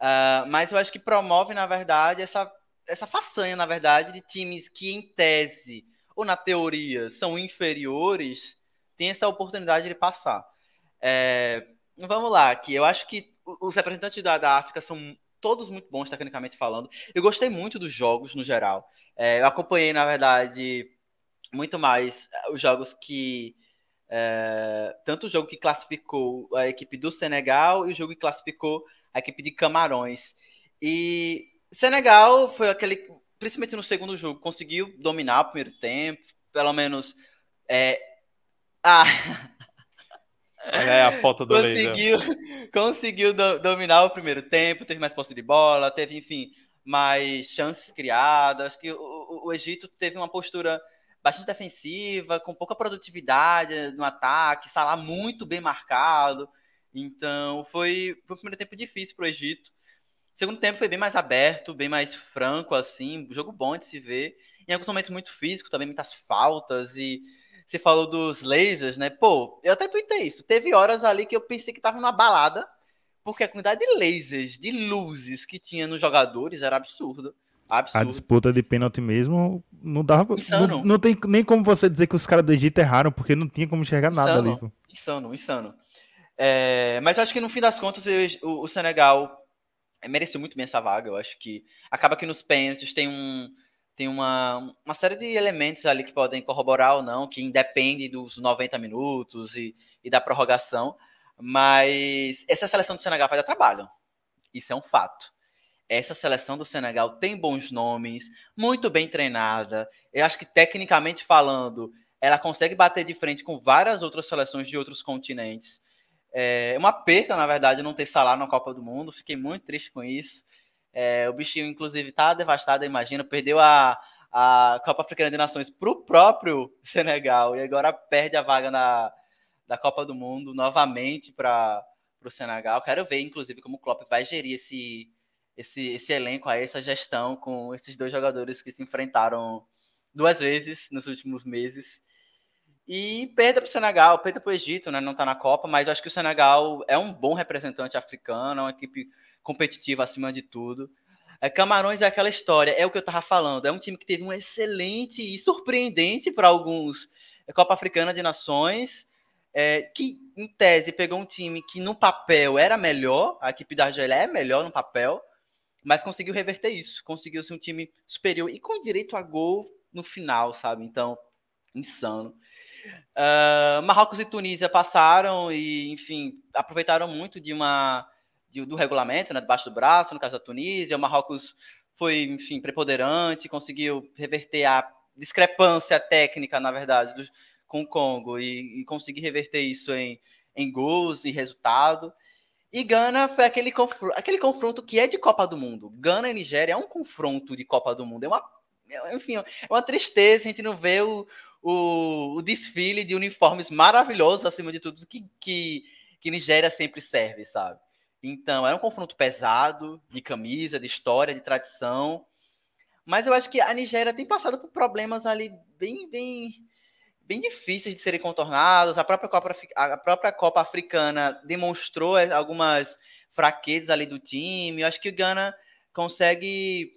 Uh, mas eu acho que promove, na verdade, essa, essa façanha, na verdade, de times que, em tese ou na teoria, são inferiores, tem essa oportunidade de passar. É, vamos lá, que eu acho que os representantes da, da África são todos muito bons, tecnicamente falando. Eu gostei muito dos jogos, no geral. É, eu acompanhei, na verdade, muito mais é, os jogos que. É, tanto o jogo que classificou a equipe do Senegal e o jogo que classificou a equipe de Camarões. E Senegal foi aquele, principalmente no segundo jogo, conseguiu dominar o primeiro tempo, pelo menos. É, É a foto do conseguiu, laser. Conseguiu do, dominar o primeiro tempo, teve mais posse de bola, teve, enfim, mais chances criadas. Acho que o, o, Egito teve uma postura bastante defensiva, com pouca produtividade no ataque, Salah muito bem marcado. Então, foi, foi um primeiro tempo difícil para o Egito. O segundo tempo foi bem mais aberto, bem mais franco, assim, jogo bom de se ver. Em alguns momentos muito físico, também muitas faltas e você falou dos lasers, né? Pô, eu até tuitei isso. Teve horas ali que eu pensei que tava numa balada, porque a quantidade de lasers, de luzes que tinha nos jogadores era absurda. Absurdo. A disputa de pênalti mesmo não dava. Insano. Não, não tem nem como você dizer que os caras do Egito erraram, porque não tinha como enxergar insano, nada ali. Insano, insano. É, mas eu acho que no fim das contas o, o Senegal mereceu muito bem essa vaga. Eu acho que acaba que nos pênaltis tem um tem uma, uma série de elementos ali que podem corroborar ou não, que independe dos 90 minutos e, e da prorrogação. Mas essa seleção do Senegal vai dar trabalho. Isso é um fato. Essa seleção do Senegal tem bons nomes, muito bem treinada. Eu acho que, tecnicamente falando, ela consegue bater de frente com várias outras seleções de outros continentes. É uma perca, na verdade, não ter Salah na Copa do Mundo. Fiquei muito triste com isso. É, o bichinho, inclusive, tá devastado, imagina. Perdeu a, a Copa Africana de Nações para o próprio Senegal e agora perde a vaga na, da Copa do Mundo novamente para o Senegal. Quero ver, inclusive, como o Klopp vai gerir esse, esse, esse elenco, aí, essa gestão com esses dois jogadores que se enfrentaram duas vezes nos últimos meses. E perda para o Senegal, perda para o Egito, né? Não está na Copa, mas acho que o Senegal é um bom representante africano, é uma equipe competitiva acima de tudo. É, Camarões é aquela história, é o que eu estava falando. É um time que teve um excelente e surpreendente para alguns é, Copa Africana de Nações, é, que em tese pegou um time que no papel era melhor, a equipe da Argélia é melhor no papel, mas conseguiu reverter isso, conseguiu ser um time superior e com direito a gol no final, sabe? Então, insano. Uh, Marrocos e Tunísia passaram e, enfim, aproveitaram muito de uma do regulamento, né, debaixo do braço, no caso da Tunísia. O Marrocos foi, enfim, preponderante, conseguiu reverter a discrepância técnica, na verdade, do, com o Congo e, e conseguir reverter isso em, em gols e resultado. E Gana foi aquele, confr aquele confronto que é de Copa do Mundo. Gana e Nigéria é um confronto de Copa do Mundo. É uma, enfim, é uma tristeza a gente não ver o, o, o desfile de uniformes maravilhosos, acima de tudo, que, que, que Nigéria sempre serve, sabe? Então, era um confronto pesado, de camisa, de história, de tradição. Mas eu acho que a Nigéria tem passado por problemas ali bem, bem, bem difíceis de serem contornados. A própria Copa, a própria Copa Africana demonstrou algumas fraquezas ali do time. Eu acho que o Ghana consegue,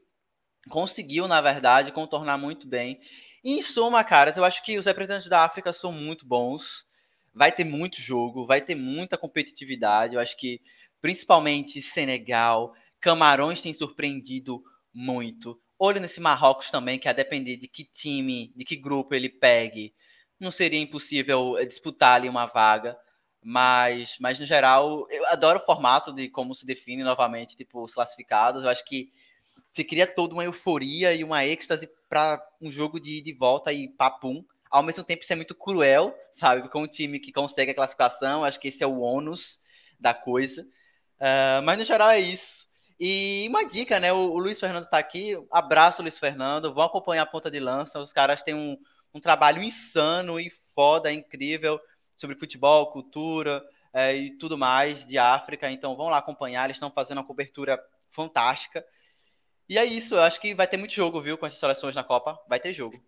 conseguiu, na verdade, contornar muito bem. E, em suma, caras, eu acho que os representantes da África são muito bons. Vai ter muito jogo, vai ter muita competitividade. Eu acho que principalmente Senegal, Camarões tem surpreendido muito. Olho nesse Marrocos também, que a depender de que time, de que grupo ele pegue, não seria impossível eh, disputar ali uma vaga. Mas, mas no geral, eu adoro o formato de como se define novamente, tipo, os classificados. Eu acho que se cria toda uma euforia e uma êxtase para um jogo de, de volta e papum. Ao mesmo tempo, isso é muito cruel, sabe? Com um time que consegue a classificação, acho que esse é o ônus da coisa. Uh, mas no geral é isso. E uma dica, né? O, o, Luiz Fernando tá aqui. Abraço, Luiz Fernando. Vão acompanhar a ponta de lança. Os caras têm um, um trabalho insano e foda, incrível sobre futebol, cultura é, e tudo mais de África. Então vão lá acompanhar. Eles estão fazendo uma cobertura fantástica. E é isso. Eu acho que vai ter muito jogo, viu? Com essas seleções na Copa. Vai ter jogo.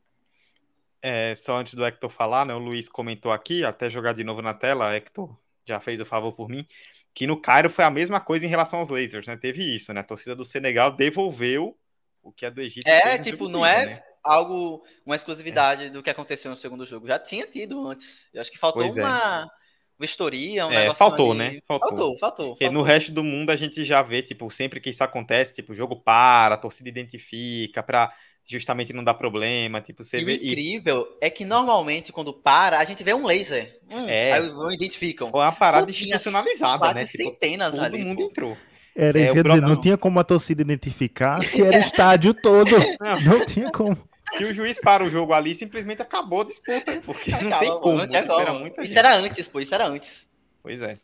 É, só antes do Hector falar, né? O Luiz comentou aqui, até jogar de novo na tela, Hector já fez o favor por mim que no Cairo foi a mesma coisa em relação aos Lasers, né? Teve isso, né? A torcida do Senegal devolveu o que é do Egito. É, tipo, não é né? algo, uma exclusividade é. do que aconteceu no segundo jogo. Já tinha tido antes. Eu acho que faltou pois é. uma é. vistoria, um é, faltou, ali. né? Faltou, faltou. faltou, Porque no resto do mundo a gente já vê, tipo, sempre que isso acontece, tipo, o jogo para, a torcida identifica, para justamente não dá problema, tipo, você e vê... O incrível e... é que normalmente quando para, a gente vê um laser. Hum, é. Aí não identificam. Foi uma parada institucionalizada, quase né? Tipo, centenas todo ali. Todo mundo pô. entrou. Era é, dizer, não tinha como a torcida identificar se era o estádio todo. Não. não tinha como. Se o juiz para o jogo ali, simplesmente acabou a disputa, porque não tem como. Não tinha como. Era isso gente. era antes, pô, isso era antes. Pois é.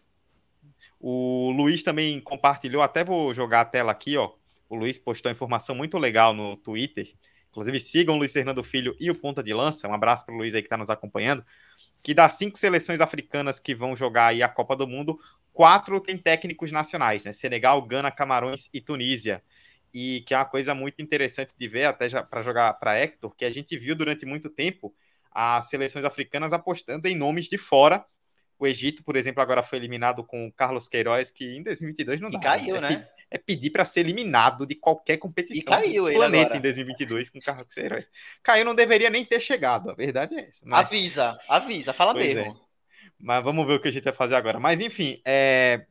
O Luiz também compartilhou, até vou jogar a tela aqui, ó. O Luiz postou informação muito legal no Twitter Inclusive, sigam o Luiz Fernando Filho e o Ponta de Lança. Um abraço para o Luiz aí que está nos acompanhando. Que das cinco seleções africanas que vão jogar aí a Copa do Mundo, quatro têm técnicos nacionais, né? Senegal, Gana, Camarões e Tunísia. E que é uma coisa muito interessante de ver, até para jogar para Hector, que a gente viu durante muito tempo as seleções africanas apostando em nomes de fora. O Egito, por exemplo, agora foi eliminado com o Carlos Queiroz, que em 2022 não dá. E caiu, né? é pedir para ser eliminado de qualquer competição e caiu do ele planeta agora. em 2022 com Carlos Heróis. Caiu, não deveria nem ter chegado, a verdade é essa. Mas, Avisa, avisa, fala Pois mesmo. é. mas vamos ver o que a gente vai fazer agora. Mas enfim, é,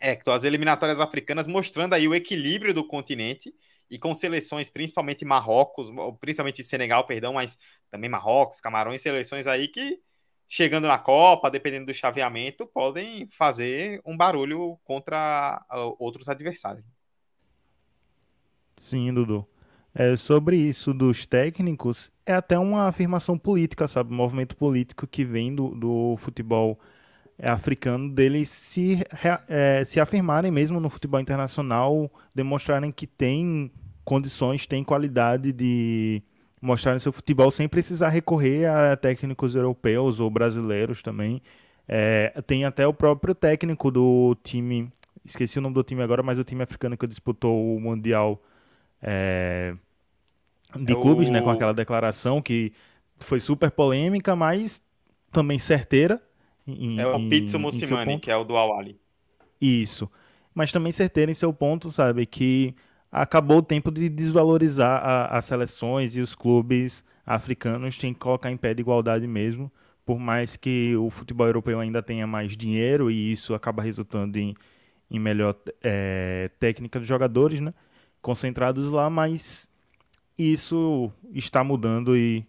Hector, as eliminatórias africanas mostrando aí o equilíbrio do continente e com seleções, principalmente Marrocos, principalmente Senegal, perdão, mas também Marrocos, Camarões, seleções aí que chegando na Copa, dependendo do chaveamento, podem fazer um barulho contra uh, outros adversários. Sim, Dudu. É, sobre isso dos técnicos, é até uma afirmação política, sabe? Um movimento político que vem do, do futebol é, africano, deles se, é, se afirmarem mesmo no futebol internacional, demonstrarem que tem condições, tem qualidade de mostrarem seu futebol sem precisar recorrer a técnicos europeus ou brasileiros também. É, tem até o próprio técnico do time, esqueci o nome do time agora, mas o time africano que disputou o Mundial é, de É o- clubes, né, com aquela declaração que foi super polêmica, mas também certeira. em- É o Pizzo Mussimani, que é o do Awali. Isso. Mas também certeira em seu ponto, sabe? Que acabou o tempo de desvalorizar a- as seleções e os clubes africanos têm que colocar em pé de igualdade mesmo. Por mais que o futebol europeu ainda tenha mais dinheiro e isso acaba resultando em, em melhor eh, técnica dos jogadores, né? Concentrados lá, mas isso está mudando e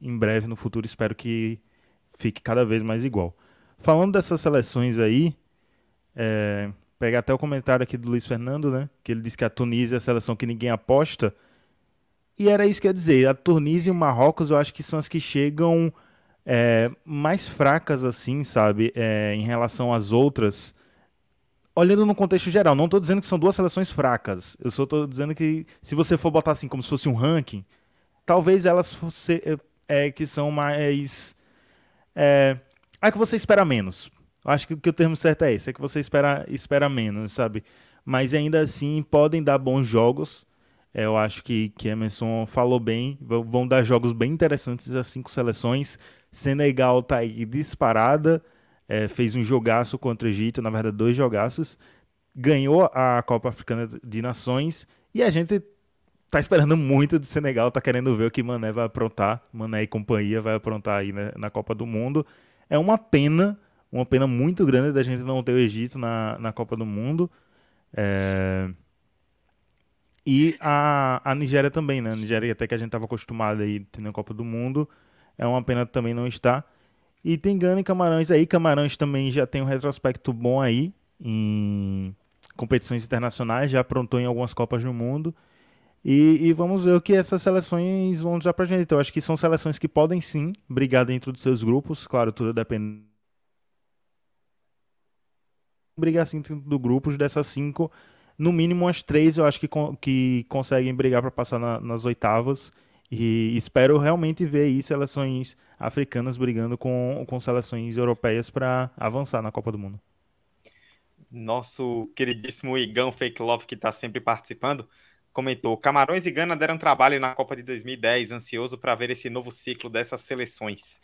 em breve, no futuro, espero que fique cada vez mais igual. Falando dessas seleções aí, é, pegar até o comentário aqui do Luiz Fernando, né? Que ele disse que a Tunísia é a seleção que ninguém aposta. E era isso que eu ia dizer. A Tunísia e o Marrocos eu acho que são as que chegam é, mais fracas, assim, sabe? É, em relação às outras. Olhando no contexto geral, não estou dizendo que são duas seleções fracas. Eu só estou dizendo que se você for botar assim como se fosse um ranking, talvez elas fosse, é, é, que são mais. É, a que você espera menos. Acho que, que o termo certo é esse, é que você espera, espera menos, sabe? Mas ainda assim podem dar bons jogos. É, eu acho que, que Emerson falou bem. Vão vão dar jogos bem interessantes as cinco seleções. Senegal tá aí disparada. é, fez um jogaço contra o Egito, na verdade, dois jogaços. Ganhou a Copa Africana de Nações. E a gente tá esperando muito do Senegal, tá querendo ver o que Mané vai aprontar. Mané e companhia vai aprontar aí né, na Copa do Mundo. É uma pena, uma pena muito grande da gente não ter o Egito na, na Copa do Mundo. É, E a, a Nigéria também, né? A Nigéria, até que a gente estava acostumado aí ter na Copa do Mundo. É uma pena também não estar. E tem Gana e Camarões aí. Camarões também já tem um retrospecto bom aí em competições internacionais, já aprontou em algumas Copas do Mundo. E, e vamos ver o que essas seleções vão dar pra gente. Eu acho que são seleções que podem sim brigar dentro dos seus grupos. Claro, tudo depende. Brigar assim dentro do grupos dessas cinco, no mínimo umas três eu acho que, que conseguem brigar para passar na- nas oitavas. E espero realmente ver aí seleções africanas brigando com, com seleções europeias para avançar na Copa do Mundo. Nosso queridíssimo Igão Fake Love, que está sempre participando, comentou: Camarões e Gana deram trabalho na Copa de 2010, ansioso para ver esse novo ciclo dessas seleções.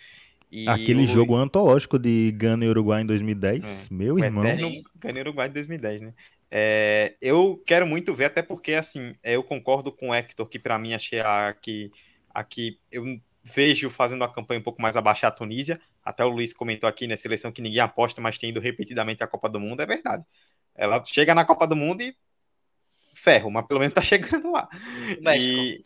E Aquele o- jogo antológico de Gana e Uruguai em 2010, meu o irmão. eterno. Gana e Uruguai de 2010, né? É, eu quero muito ver, até porque, assim, é, eu concordo com o Hector, que para mim achei a que, a que eu vejo fazendo a campanha um pouco mais abaixo a Tunísia. Até o Luiz comentou aqui, né? Seleção que ninguém aposta, mas tem ido repetidamente à Copa do Mundo, é verdade. Ela chega na Copa do Mundo e ferro, mas pelo menos tá chegando lá. México. E,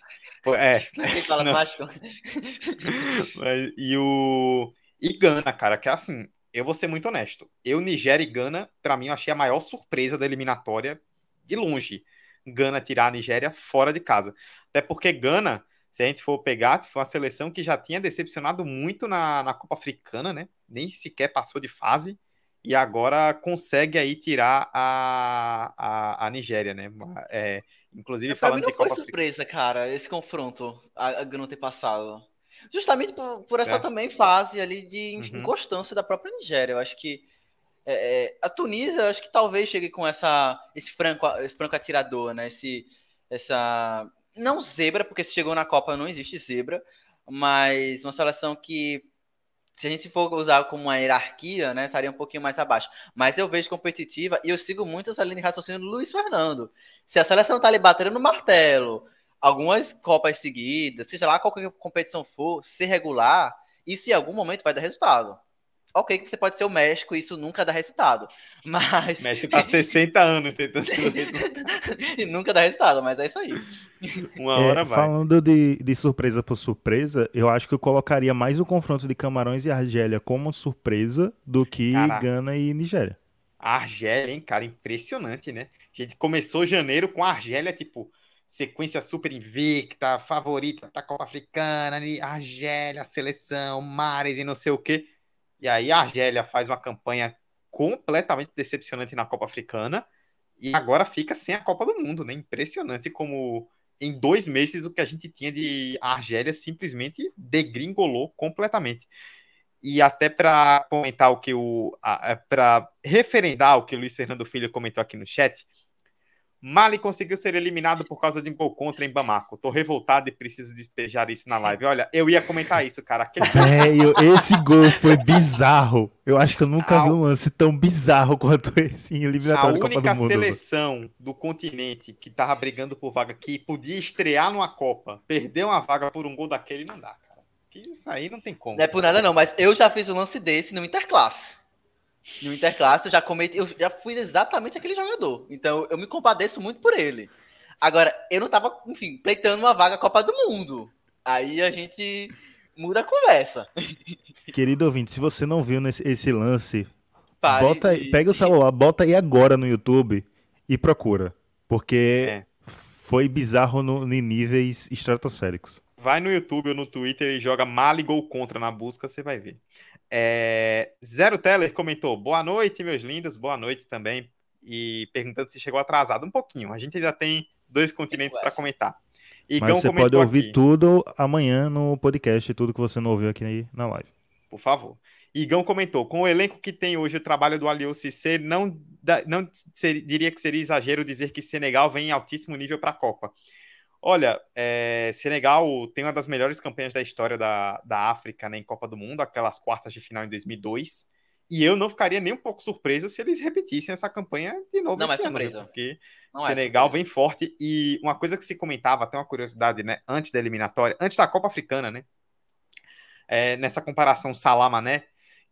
é, Quem fala Não. México? mas- e o. E Gana, cara, que é assim, eu vou ser muito honesto. Eu, Nigéria e Gana, pra mim, eu achei a maior surpresa da eliminatória de longe. Gana tirar a Nigéria fora de casa. Até porque Gana, se a gente for pegar, foi uma seleção que já tinha decepcionado muito na, na Copa Africana, né? Nem sequer passou de fase. E agora consegue aí tirar a, a, a Nigéria, né? É, inclusive Pra mim falando não de foi Copa surpresa, cara, esse confronto, a, a Gana ter passado. Justamente por, por essa É. também fase ali de Uhum. inconstância da própria Nigéria. Eu acho que é, é, a Tunísia, eu acho que talvez chegue com essa, esse franco, esse franco atirador, né? Esse, essa não zebra, porque se chegou na Copa não existe zebra, mas uma seleção que se a gente for usar como uma hierarquia, né, estaria um pouquinho mais abaixo. Mas eu vejo competitiva e eu sigo muito essa linha de raciocínio do Luiz Fernando. Se a seleção tá ali batendo no martelo, algumas Copas seguidas, seja lá qual competição for, ser regular, isso em algum momento vai dar resultado ok que você pode ser o México e isso nunca dá resultado. Mas. O México tá 60 anos tentando E nunca dá resultado, mas é isso aí. Uma hora é, vai. Falando de, de surpresa por surpresa, eu acho que eu colocaria mais o confronto de Camarões e Argélia como surpresa do que Caraca. Gana e Nigéria. A Argélia, hein, cara, impressionante, né? A gente começou janeiro com a Argélia, tipo, sequência super invicta, favorita pra Copa Africana, Argélia, seleção, Mares e não sei o quê. E aí a Argélia faz uma campanha completamente decepcionante na Copa Africana e agora fica sem a Copa do Mundo, né? Impressionante como em dois meses o que a gente tinha de Argélia simplesmente degringolou completamente. E até para comentar o que o. para referendar o que o Luiz Fernando Filho comentou aqui no chat, Mali conseguiu ser eliminado por causa de um gol contra em Bamako. Tô revoltado e preciso despejar isso na live. Olha, eu ia comentar isso, cara. Aquele... Velho, esse gol foi bizarro. Eu acho que eu nunca a... vi um lance tão bizarro quanto esse em eliminatório A única seleção do continente que tava brigando por vaga que podia estrear numa Copa, perder uma vaga por um gol daquele não dá, cara. Isso aí não tem como. Não é por nada não, mas eu já fiz um lance desse no Interclasse no Interclasse eu já cometi, eu já fui exatamente aquele jogador. Então eu me compadeço muito por ele. Agora, eu não tava, enfim, pleitando uma vaga Copa do Mundo. Aí a gente muda a conversa. Querido ouvinte, se você não viu nesse, esse lance, bota, pega o celular, bota aí agora no YouTube e procura. Porque é. foi bizarro no, em níveis estratosféricos. Vai no YouTube ou no Twitter e joga Mali Gol Contra na busca, você vai ver. É, Zero Teller comentou: boa noite, meus lindos, boa noite também. E perguntando se chegou atrasado um pouquinho. A gente ainda tem dois continentes para comentar. Igão Mas você pode ouvir aqui, tudo amanhã no podcast, tudo que você não ouviu aqui na live. Por favor. Igão comentou: com o elenco que tem hoje o trabalho do Aliou Cissé, não, não ser, diria que seria exagero dizer que Senegal vem em altíssimo nível para a Copa. Olha, é, Senegal tem uma das melhores campanhas da história da, da África né, em Copa do Mundo, aquelas quartas de final em 2002. E eu não ficaria nem um pouco surpreso se eles repetissem essa campanha de novo não é surpresa. ano, porque não é Senegal é vem forte. E uma coisa que se comentava, até uma curiosidade, né, antes da eliminatória, antes da Copa Africana, né, é, nessa comparação Salah-Mané,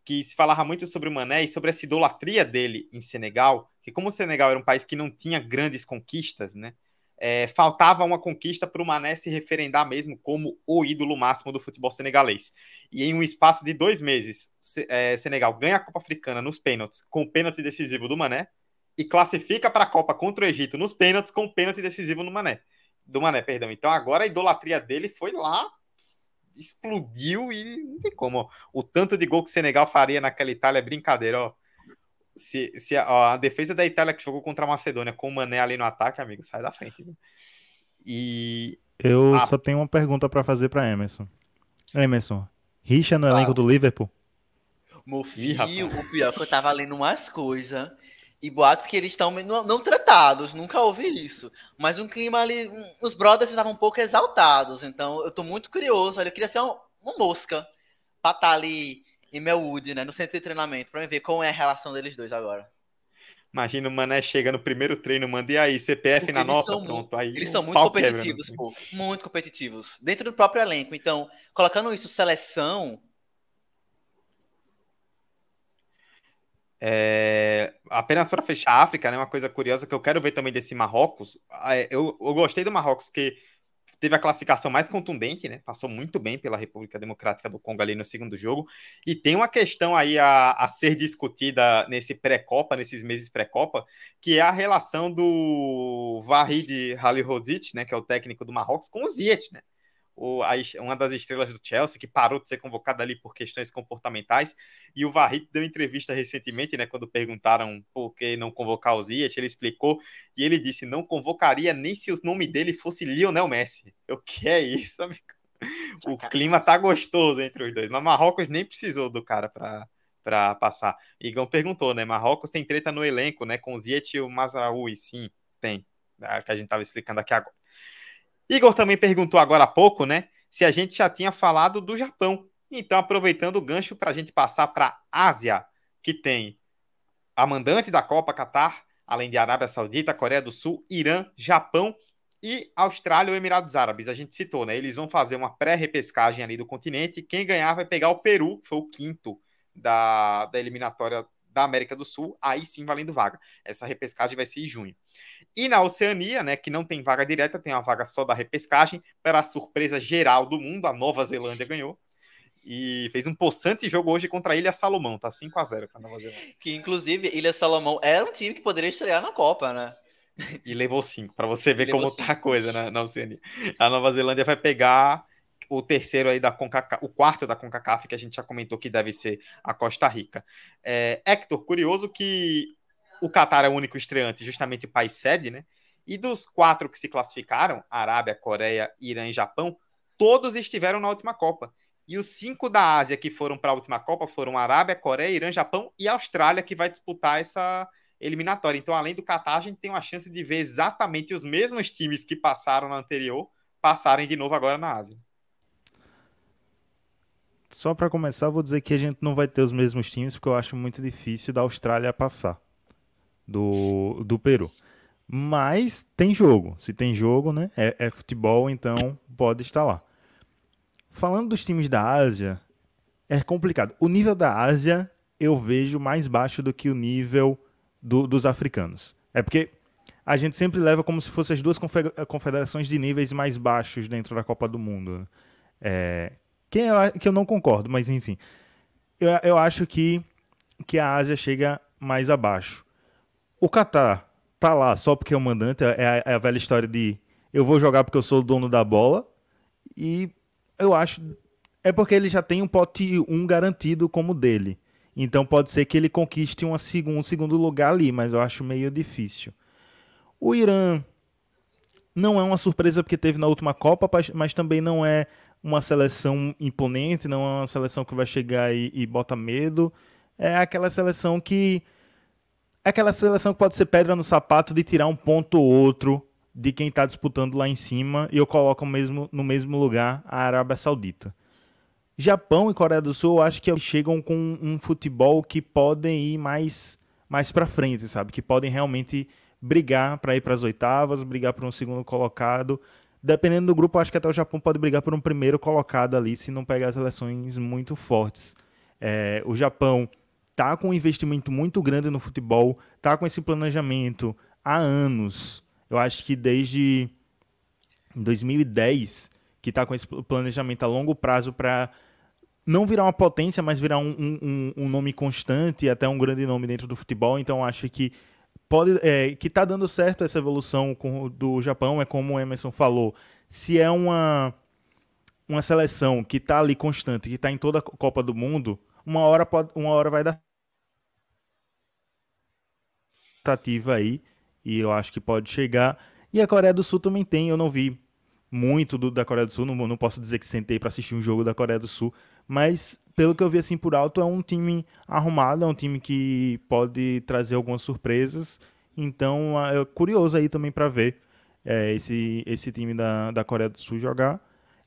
que se falava muito sobre o Mané e sobre essa idolatria dele em Senegal, que como o Senegal era um país que não tinha grandes conquistas, né, é, faltava uma conquista para o Mané se referendar mesmo como o ídolo máximo do futebol senegalês. E em um espaço de dois meses, é, Senegal ganha a Copa Africana nos pênaltis com o pênalti decisivo do Mané e classifica para a Copa contra o Egito nos pênaltis com o pênalti decisivo no Mané. Do Mané, perdão. Então agora a idolatria dele foi lá, explodiu e não tem como. O tanto de gol que o Senegal faria naquela Itália é brincadeira, ó se, se a, a, defesa da Itália que jogou contra a Macedônia com o Mané ali no ataque, amigo, sai da frente. Viu? E. Eu a... só tenho uma pergunta para fazer para Emerson. Emerson, Richa no elenco do Liverpool? Meu filho, o pior é que eu tava lendo umas coisas e boatos que eles estão não, não, tratados, nunca ouvi isso. Mas um clima ali, um, os brothers estavam um pouco exaltados, então eu tô muito curioso. Eu queria ser uma, uma mosca pra estar tá ali em Melwood, né? No centro de treinamento, pra ver como é a relação deles dois agora. Imagina o Mané chega no primeiro treino, manda e aí, CPF Porque na nota, pronto. Aí eles são muito competitivos, pô. Muito competitivos. Dentro do próprio elenco. Então, colocando isso seleção. É... Apenas para fechar a África, né? Uma coisa curiosa que eu quero ver também desse Marrocos. É, eu, eu gostei do Marrocos, que teve a classificação mais contundente, né? Passou muito bem pela República Democrática do Congo ali no segundo jogo. E tem uma questão aí a, a ser discutida nesse pré-copa, nesses meses pré-copa, que é a relação do Vahid Halilhodzic, né? Que é o técnico do Marrocos, com o Ziyech, né? O, a, uma das estrelas do Chelsea, que parou de ser convocada ali por questões comportamentais. E o Varrit deu entrevista recentemente, né, quando perguntaram por que não convocar o Ziyech, ele explicou e ele disse: não convocaria nem se o nome dele fosse Lionel Messi. O que é isso, amigo? O clima tá gostoso entre os dois, mas Marrocos nem precisou do cara para para passar. Igão perguntou, né? Marrocos tem treta no elenco, né? Com o Ziyech e o Mazraoui. Sim, tem. É que a gente tava explicando aqui agora. Igor também perguntou agora há pouco, né? Se a gente já tinha falado do Japão. Então, aproveitando o gancho para a gente passar para a Ásia, que tem a mandante da Copa Qatar, além de Arábia Saudita, Coreia do Sul, Irã, Japão e Austrália ou Emirados Árabes. A gente citou, né? Eles vão fazer uma pré-repescagem ali do continente. Quem ganhar vai pegar o Peru, que foi o quinto da, da eliminatória da América do Sul, aí sim valendo vaga. Essa repescagem vai ser em junho. E na Oceania, né, que não tem vaga direta, tem uma vaga só da repescagem, para a surpresa geral do mundo, a Nova Zelândia ganhou. E fez um possante jogo hoje contra a Ilha Salomão, tá 5 a 0 para Nova Zelândia. Que inclusive Ilha Salomão era um time que poderia estrear na Copa, né? E levou 5, para você ver como cinco. tá a coisa na, na Oceania. A Nova Zelândia vai pegar o terceiro aí da CONCACAF, o quarto da CONCACAF, que a gente já comentou que deve ser a Costa Rica. É, Hector, curioso que o Catar é o único estreante, justamente o país sede, né? E dos quatro que se classificaram, Arábia, Coreia, Irã e Japão, todos estiveram na última Copa. E os cinco da Ásia que foram para a última Copa foram Arábia, Coreia, Irã, Japão e Austrália, que vai disputar essa eliminatória. Então, além do Catar, a gente tem uma chance de ver exatamente os mesmos times que passaram na anterior passarem de novo agora na Ásia. Só para começar, vou dizer que a gente não vai ter os mesmos times, porque eu acho muito difícil da Austrália passar do, do Peru. Mas tem jogo. Se tem jogo, né? É, é futebol, então pode estar lá. Falando dos times da Ásia, é complicado. O nível da Ásia eu vejo mais baixo do que o nível do, dos africanos. É porque a gente sempre leva como se fossem as duas confederações de níveis mais baixos dentro da Copa do Mundo. Né? É, que eu, que eu não concordo, mas enfim. Eu, eu acho que, que a Ásia chega mais abaixo. O Qatar tá lá só porque é o mandante, é a, é a velha história de eu vou jogar porque eu sou o dono da bola. E eu acho. É porque ele já tem um pote 1 garantido como dele. Então pode ser que ele conquiste uma, um segundo lugar ali, mas eu acho meio difícil. O Irã não é uma surpresa porque teve na última Copa, mas também não é uma seleção imponente, não é uma seleção que vai chegar e, e bota medo. É aquela seleção que. É aquela seleção que pode ser pedra no sapato de tirar um ponto ou outro de quem está disputando lá em cima e eu coloco mesmo, no mesmo lugar a Arábia Saudita. Japão e Coreia do Sul, eu acho que chegam com um futebol que podem ir mais, mais para frente, sabe? Que podem realmente brigar para ir para as oitavas, brigar por um segundo colocado dependendo do grupo, acho que até o Japão pode brigar por um primeiro colocado ali, se não pegar as seleções muito fortes. É, o Japão tá com um investimento muito grande no futebol, tá com esse planejamento há anos. Eu acho que desde 2010 que tá com esse planejamento a longo prazo para não virar uma potência, mas virar um, um, um, nome constante e até um grande nome dentro do futebol. Então acho que pode é, que está dando certo essa evolução com, do Japão é como o Emerson falou se é uma uma seleção que está ali constante que está em toda a Copa do Mundo uma hora pode uma hora vai dar tentativa aí e eu acho que pode chegar. E a Coreia do Sul também tem eu não vi muito do, da Coreia do Sul não, não posso dizer que sentei para assistir um jogo da Coreia do Sul mas pelo que eu vi assim por alto, é um time arrumado, é um time que pode trazer algumas surpresas. Então é curioso aí também para ver é, esse, esse time da, da Coreia do Sul jogar.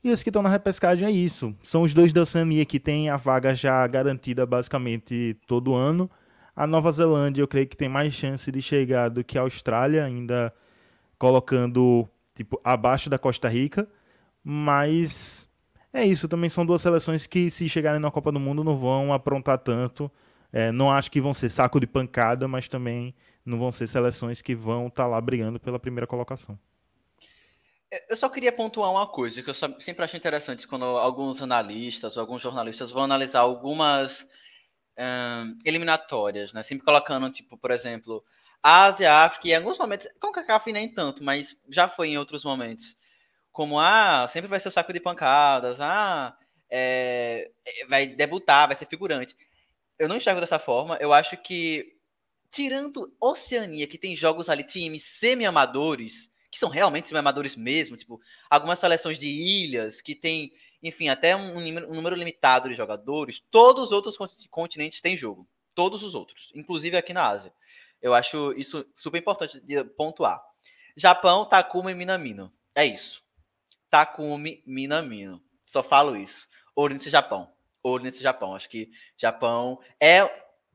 E os que estão na repescagem é isso. São os dois da Oceania que têm a vaga já garantida basicamente todo ano. A Nova Zelândia eu creio que tem mais chance de chegar do que a Austrália, ainda colocando tipo abaixo da Costa Rica. Mas é isso, também são duas seleções que, se chegarem na Copa do Mundo, não vão aprontar tanto. É, não acho que vão ser saco de pancada, mas também não vão ser seleções que vão estar tá lá brigando pela primeira colocação. Eu só queria pontuar uma coisa que eu sempre acho interessante quando alguns analistas ou alguns jornalistas vão analisar algumas eliminatórias, né? Sempre colocando, tipo, por exemplo, Ásia, África, e em alguns momentos, com CACAF nem tanto, mas já foi em outros momentos como ah, sempre vai ser o saco de pancadas, ah, é, vai debutar, vai ser figurante. Eu não enxergo dessa forma. Eu acho que, tirando Oceania, que tem jogos ali, times semi-amadores, que são realmente semi-amadores mesmo, tipo, algumas seleções de ilhas, que tem, enfim, até um, um número limitado de jogadores, todos os outros continentes têm jogo. Todos os outros, inclusive aqui na Ásia. Eu acho isso super importante de pontuar. Japão, Takuma e Minamino. É isso. Takumi Minamino. Só falo isso. Oriente Japão. ouro nesse Japão. Acho que Japão é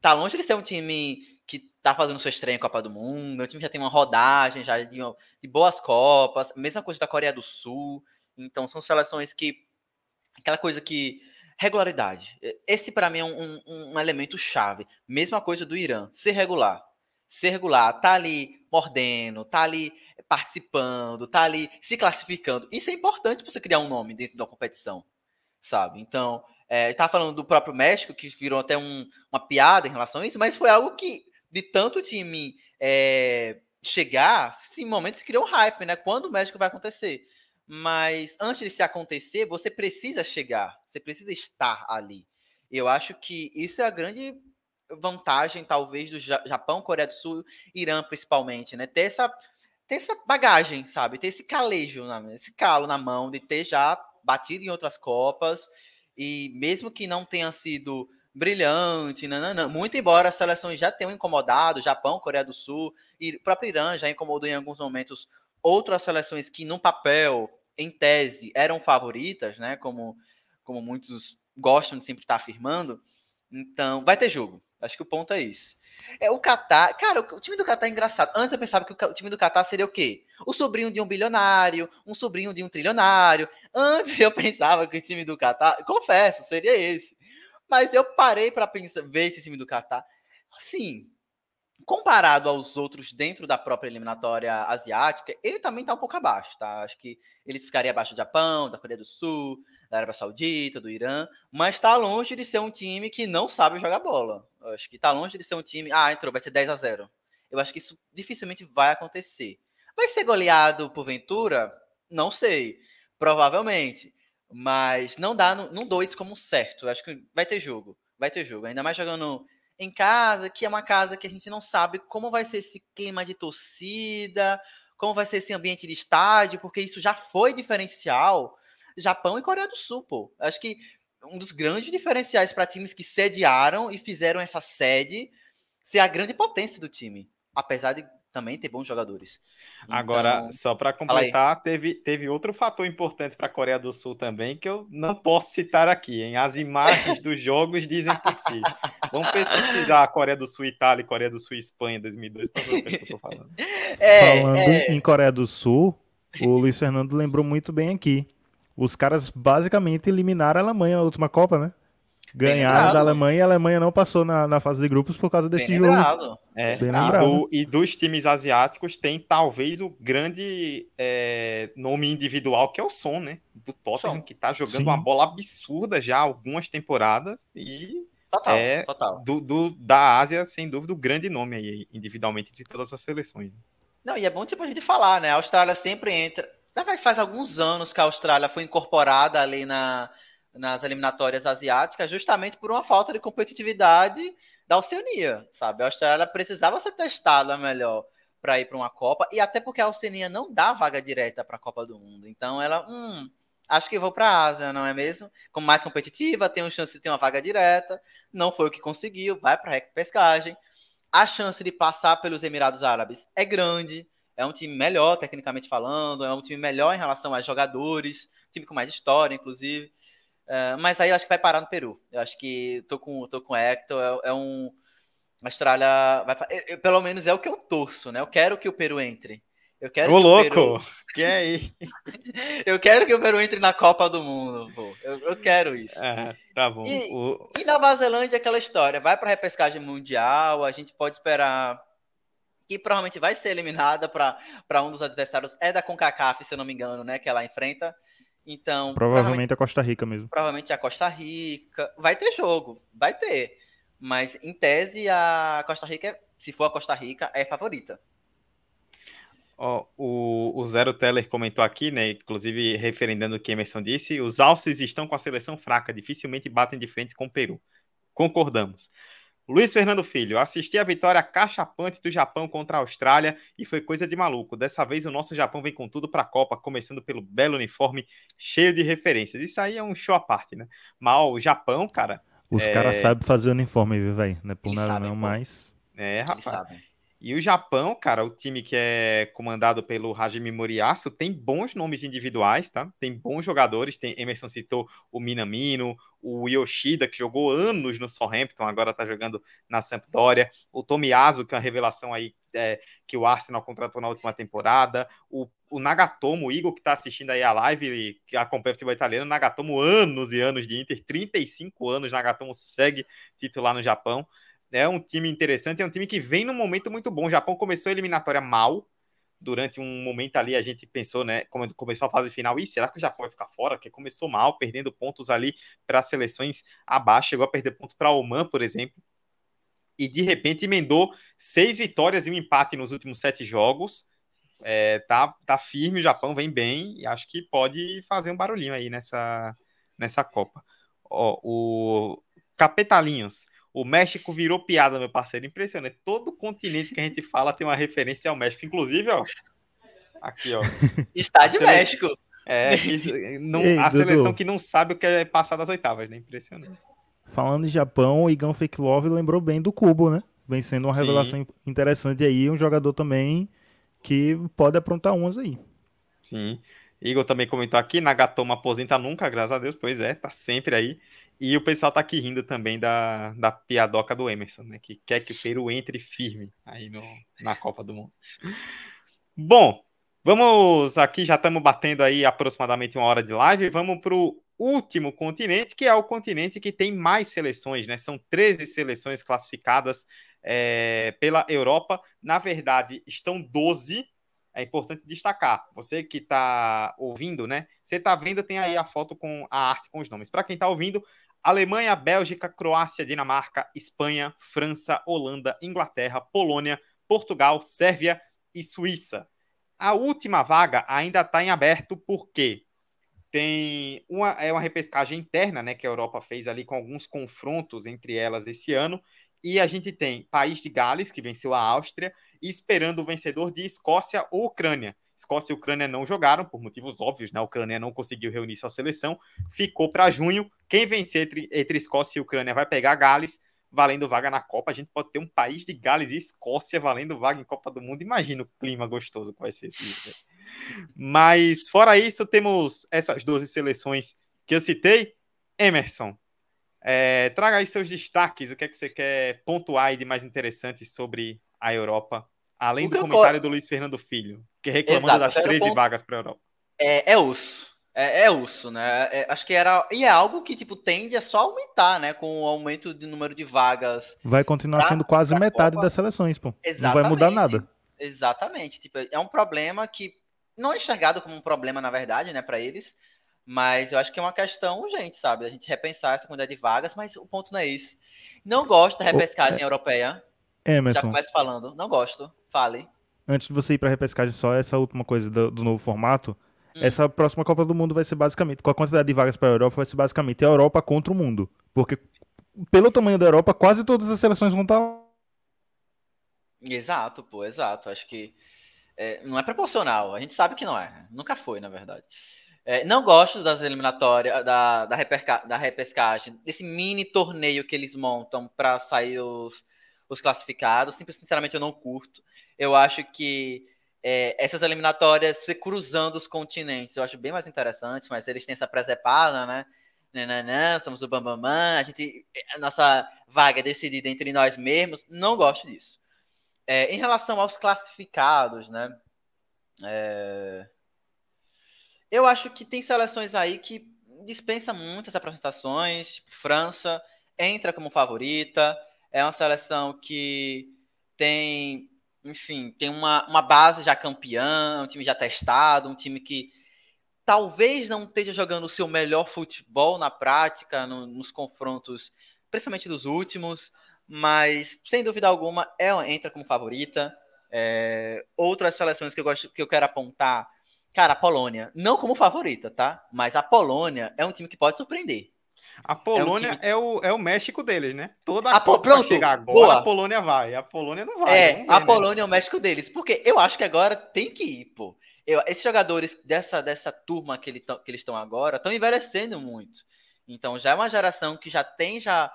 tá longe de ser um time que tá fazendo sua estreia em Copa do Mundo. O time já tem uma rodagem já de, de boas copas. Mesma coisa da Coreia do Sul. Então são seleções que aquela coisa que regularidade. Esse para mim é um, um, um, elemento chave. Mesma coisa do Irã, ser regular. Ser regular, tá ali mordendo, tá ali participando, tá ali se classificando. Isso é importante para você criar um nome dentro da competição, sabe? Então, é, estava falando do próprio México, que virou até um, uma piada em relação a isso, mas foi algo que, de tanto time é, chegar, em momentos criou um hype, né? Quando o México vai acontecer. Mas antes de se acontecer, você precisa chegar, você precisa estar ali. Eu acho que isso é a grande vantagem, talvez, do Japão, Coreia do Sul, Irã, principalmente, né? Ter essa, ter essa bagagem, sabe? Ter esse calejo, esse calo na mão, de ter já batido em outras Copas, e mesmo que não tenha sido brilhante, nananã, muito embora as seleções já tenham incomodado, Japão, Coreia do Sul, e o próprio Irã já incomodou em alguns momentos outras seleções que, no papel, em tese, eram favoritas, né? Como, como muitos gostam de sempre estar afirmando. Então, vai ter jogo. Acho que o ponto é isso. É o Catar. Cara, o time do Catar é engraçado. Antes eu pensava que o time do Catar seria o quê? O sobrinho de um bilionário, um sobrinho de um trilionário. Antes eu pensava que o time do Catar, confesso, seria esse. Mas eu parei para pensar, ver esse time do Catar. Assim, comparado aos outros dentro da própria eliminatória asiática, ele também está um pouco abaixo, tá? Acho que ele ficaria abaixo do Japão, da Coreia do Sul, da Arábia Saudita, do Irã, mas está longe de ser um time que não sabe jogar bola. Acho que está longe de ser um time, ah, entrou, vai ser 10 a 0. Eu acho que isso dificilmente vai acontecer. Vai ser goleado por Ventura? Não sei, provavelmente, mas não dá, não, não dou isso como certo. Eu acho que vai ter jogo, vai ter jogo, ainda mais jogando em casa, que é uma casa que a gente não sabe como vai ser esse clima de torcida, como vai ser esse ambiente de estádio, porque isso já foi diferencial. Japão e Coreia do Sul, pô. Acho que um dos grandes diferenciais para times que sediaram e fizeram essa sede ser a grande potência do time. Apesar de também ter bons jogadores. Agora, então, só para completar, teve, teve outro fator importante para a Coreia do Sul também, que eu não posso citar aqui, hein? As imagens dos jogos dizem por si. Vamos pesquisar a Coreia do Sul, Itália, Coreia do Sul, Espanha 2002, para ver o que eu tô falando. É, falando é... em Coreia do Sul, o Luiz Fernando lembrou muito bem aqui. Os caras basicamente eliminaram a Alemanha na última Copa, né? Ganharam da Alemanha e a Alemanha não passou na, na fase de grupos por causa desse Bem jogo. Lembrado. É, Bem e, do, e, dos times asiáticos tem talvez o grande é, nome individual que é o Son, né? Do Tottenham, Som. que tá jogando Sim. uma bola absurda já há algumas temporadas e total, é total. Do, do, da Ásia, sem dúvida, o grande nome aí, individualmente, de todas as seleções. Não, e é bom tipo a gente falar, né? A Austrália sempre entra. Já faz alguns anos que a Austrália foi incorporada ali na, nas eliminatórias asiáticas, justamente por uma falta de competitividade da Oceania, sabe? A Austrália precisava ser testada melhor para ir para uma Copa, e até porque a Oceania não dá vaga direta para a Copa do Mundo. Então ela, hum, acho que vou para a Ásia, não é mesmo? Como mais competitiva, tem uma chance de ter uma vaga direta, não foi o que conseguiu, vai para a pescagem. A chance de passar pelos Emirados Árabes é grande, é um time melhor tecnicamente falando, é um time melhor em relação a jogadores, time com mais história, inclusive. Uh, mas aí eu acho que vai parar no Peru. Eu acho que tô com, tô com o Hector, é, é um. A Austrália. Vai, eu, pelo menos é o que eu torço, né? Eu quero que o Peru entre. Eu quero Ô, louco! Peru... Que é aí? eu quero que o Peru entre na Copa do Mundo, pô. Eu, eu quero isso. É, tá bom. E, o... e Nova Zelândia, aquela história. Vai para repescagem mundial, a gente pode esperar que provavelmente vai ser eliminada para um dos adversários. É da CONCACAF, se eu não me engano, né? Que ela enfrenta. Então. Provavelmente, provavelmente a Costa Rica mesmo. Provavelmente a Costa Rica. Vai ter jogo, vai ter. Mas, em tese, a Costa Rica, se for a Costa Rica, é favorita. Oh, o, o Zero Teller comentou aqui, né? Inclusive referendando o que Emerson disse: os alces estão com a seleção fraca, dificilmente batem de frente com o Peru. Concordamos. Luiz Fernando Filho, assisti a vitória cachapante do Japão contra a Austrália e foi coisa de maluco. Dessa vez o nosso Japão vem com tudo para a Copa, começando pelo belo uniforme cheio de referências. Isso aí é um show à parte, né? Mas o Japão, cara. Os é... caras sabem fazer uniforme, viu, velho? Não é por Eles nada sabem, não, pô. mas. É, rapaz. E o Japão, cara, o time que é comandado pelo Hajime Moriyasu, tem bons nomes individuais, tá? Tem bons jogadores, tem Emerson citou o Minamino, o Yoshida, que jogou anos no Southampton, agora tá jogando na Sampdoria, o Tomiyasu, que é uma revelação aí é, que o Arsenal contratou na última temporada, o, o Nagatomo, o Igor que tá assistindo aí a live, que acompanha o futebol italiano, Nagatomo anos e anos de Inter, 35 anos, Nagatomo segue titular no Japão, é um time interessante, é um time que vem num momento muito bom. O Japão começou a eliminatória mal. Durante um momento ali a gente pensou, né, como começou a fase final, e será que o Japão vai ficar fora? Porque começou mal, perdendo pontos ali para seleções abaixo, chegou a perder ponto para Oman, por exemplo. E de repente emendou seis vitórias e um empate nos últimos sete jogos. É, tá, tá firme, o Japão vem bem e acho que pode fazer um barulhinho aí nessa, nessa Copa. Ó, o Capetalinhos o México virou piada, meu parceiro. Impressionante. Todo continente que a gente fala tem uma referência ao México. Inclusive, ó. Aqui, ó. Está de México. É, não, Ei, a Dudu. seleção que não sabe o que é passar das oitavas, né? Impressionante. Falando em Japão, o Igan Fake Love lembrou bem do Cubo, né? Vem sendo uma revelação Sim. interessante aí. Um jogador também que pode aprontar umas aí. Sim. Igor também comentou aqui, Nagatomo aposenta nunca, graças a Deus. Pois é, tá sempre aí. E o pessoal tá aqui rindo também da, da piadoca do Emerson, né? Que quer que o Peru entre firme aí no, na Copa do Mundo. Bom, vamos aqui, já estamos batendo aí aproximadamente uma hora de live. Vamos para o último continente, que é o continente que tem mais seleções, né? São 13 seleções classificadas é, pela Europa. Na verdade, estão 12 é importante destacar. Você que está ouvindo, né? Você está vendo, tem aí a foto com a arte com os nomes. Para quem está ouvindo, Alemanha, Bélgica, Croácia, Dinamarca, Espanha, França, Holanda, Inglaterra, Polônia, Portugal, Sérvia e Suíça. A última vaga ainda está em aberto porque tem uma, é uma repescagem interna, né, que a Europa fez ali com alguns confrontos entre elas esse ano. E a gente tem País de Gales, que venceu a Áustria, e esperando o vencedor de Escócia ou Ucrânia. Escócia e Ucrânia não jogaram, por motivos óbvios, né? A Ucrânia não conseguiu reunir sua seleção, ficou para junho. Quem vencer entre, entre Escócia e Ucrânia vai pegar Gales, valendo vaga na Copa. A gente pode ter um país de Gales e Escócia valendo vaga em Copa do Mundo. Imagina o clima gostoso que vai ser esse. Mas, fora isso, temos essas 12 seleções que eu citei. Emerson, é, traga aí seus destaques, o que é que você quer pontuar aí de mais interessante sobre a Europa Além do comentário do Luiz Fernando Filho, que reclamando Exato, das 13 ponto... vagas para a Europa. É, é osso. É, é osso, né? É, acho que era. E é algo que, tipo, tende a só aumentar, né? Com o aumento de número de vagas. Vai continuar pra, sendo quase metade Copa. das seleções, pô. Exatamente. Não vai mudar nada. Exatamente. Tipo, é um problema que não é enxergado como um problema, na verdade, né, para eles. Mas eu acho que é uma questão urgente, sabe? A gente repensar essa quantidade de vagas, mas o ponto não é isso. Não gosto da repescagem é... europeia. Emerson. Já começo falando. Não gosto. Fale. Antes de você ir para a repescagem, só essa última coisa do, do novo formato. Hum. Essa próxima Copa do Mundo vai ser basicamente, com a quantidade de vagas para a Europa, vai ser basicamente a Europa contra o mundo. Porque, pelo tamanho da Europa, quase todas as seleções vão estar tá Exato, pô, exato. Acho que é, não é proporcional. A gente sabe que não é. Nunca foi, na verdade. É, não gosto das eliminatórias, da, da, da repescagem, desse mini torneio que eles montam para sair os, os classificados. Simples, sinceramente, eu não curto. Eu acho que é, essas eliminatórias, se cruzando os continentes, eu acho bem mais interessante, mas eles têm essa presepada, né? Nananã, somos o Bambamã, a gente, a nossa vaga é decidida entre nós mesmos. Não gosto disso. É, em relação aos classificados, né? É, eu acho que tem seleções aí que dispensa muitas apresentações. Tipo, França entra como favorita. É uma seleção que tem enfim, tem uma, uma base já campeã, um time já testado, um time que talvez não esteja jogando o seu melhor futebol na prática, no, nos confrontos, principalmente dos últimos, mas sem dúvida alguma ela entra como favorita. É, outras seleções que eu gosto que eu quero apontar, cara, a Polônia, não como favorita, tá? Mas a Polônia é um time que pode surpreender. A Polônia é, um time... é, o, é o México deles, né? Toda a, a Copa pronto, chegar agora, boa. a Polônia vai. A Polônia não vai. É, ver, a né? Polônia é o México deles. Porque eu acho que agora tem que ir, pô. Eu, esses jogadores dessa, dessa turma que, ele que eles estão agora estão envelhecendo muito. Então já é uma geração que já tem já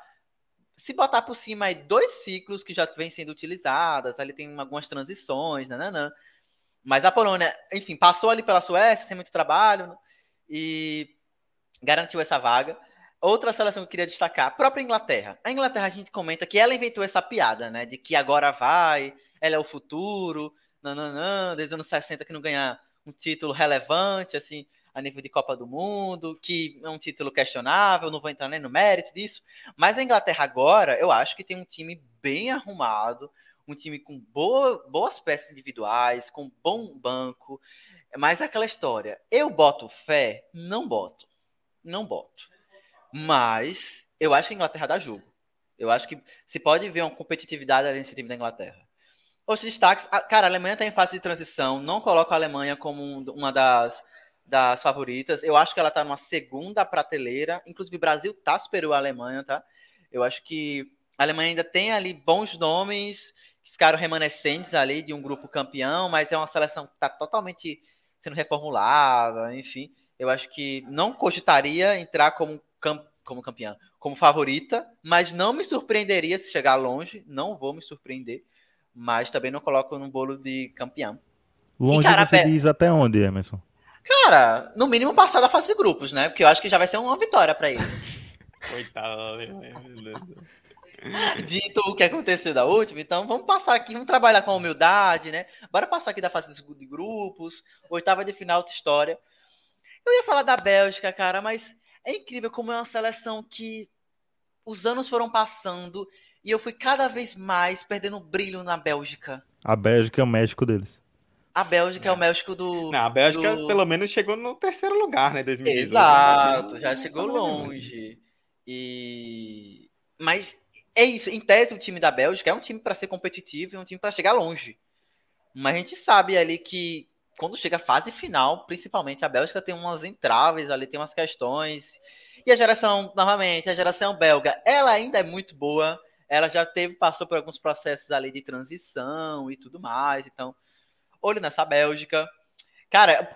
se botar por cima aí dois ciclos que já vêm sendo utilizadas, ali tem algumas transições, nananã. Mas a Polônia, enfim, passou ali pela Suécia sem muito trabalho né, e garantiu essa vaga. Outra seleção que eu queria destacar, a própria Inglaterra. A Inglaterra a gente comenta que ela inventou essa piada, né? De que agora vai, ela é o futuro, nananã, desde os anos 60 que não ganha um título relevante, assim, a nível de Copa do Mundo, que é um título questionável, não vou entrar nem no mérito disso. Mas a Inglaterra agora, eu acho que tem um time bem arrumado, um time com boa, boas peças individuais, com bom banco. Mas é aquela história, eu boto fé? Não boto. Não boto. Mas eu acho que a Inglaterra dá jogo. Eu acho que se pode ver uma competitividade ali nesse time da Inglaterra. Outros destaques, cara, a Alemanha está em fase de transição. Não coloco a Alemanha como uma das, das favoritas. Eu acho que ela está numa segunda prateleira. Inclusive, o Brasil tá superou a Alemanha, tá? Eu acho que a Alemanha ainda tem ali bons nomes ficaram remanescentes ali de um grupo campeão, mas é uma seleção que está totalmente sendo reformulada, enfim. Eu acho que não cogitaria entrar como cam como campeã, como favorita, mas não me surpreenderia se chegar longe, não vou me surpreender, mas também não coloco no bolo de campeão. Longe e, cara, você diz até onde, Emerson? Cara, no mínimo passar da fase de grupos, né? Porque eu acho que já vai ser uma vitória para eles. Coitado, Dito o que aconteceu da última, então vamos passar aqui, vamos trabalhar com humildade, né? Bora passar aqui da fase de grupos, oitava de final, outra história. Eu ia falar da Bélgica, cara, mas é incrível como é uma seleção que os anos foram passando e eu fui cada vez mais perdendo brilho na Bélgica. A Bélgica é o México deles. A Bélgica é, é o México do. Não, a Bélgica do... pelo menos chegou no terceiro lugar, né? 2018. Exato, já chegou longe. E. Mas é isso. Em tese, o time da Bélgica é um time para ser competitivo, é um time para chegar longe. Mas a gente sabe ali que quando chega a fase final, principalmente a Bélgica tem umas entraves ali, tem umas questões. E a geração, novamente, a geração belga, ela ainda é muito boa. Ela já teve, passou por alguns processos ali de transição e tudo mais. Então, olho nessa Bélgica. Cara,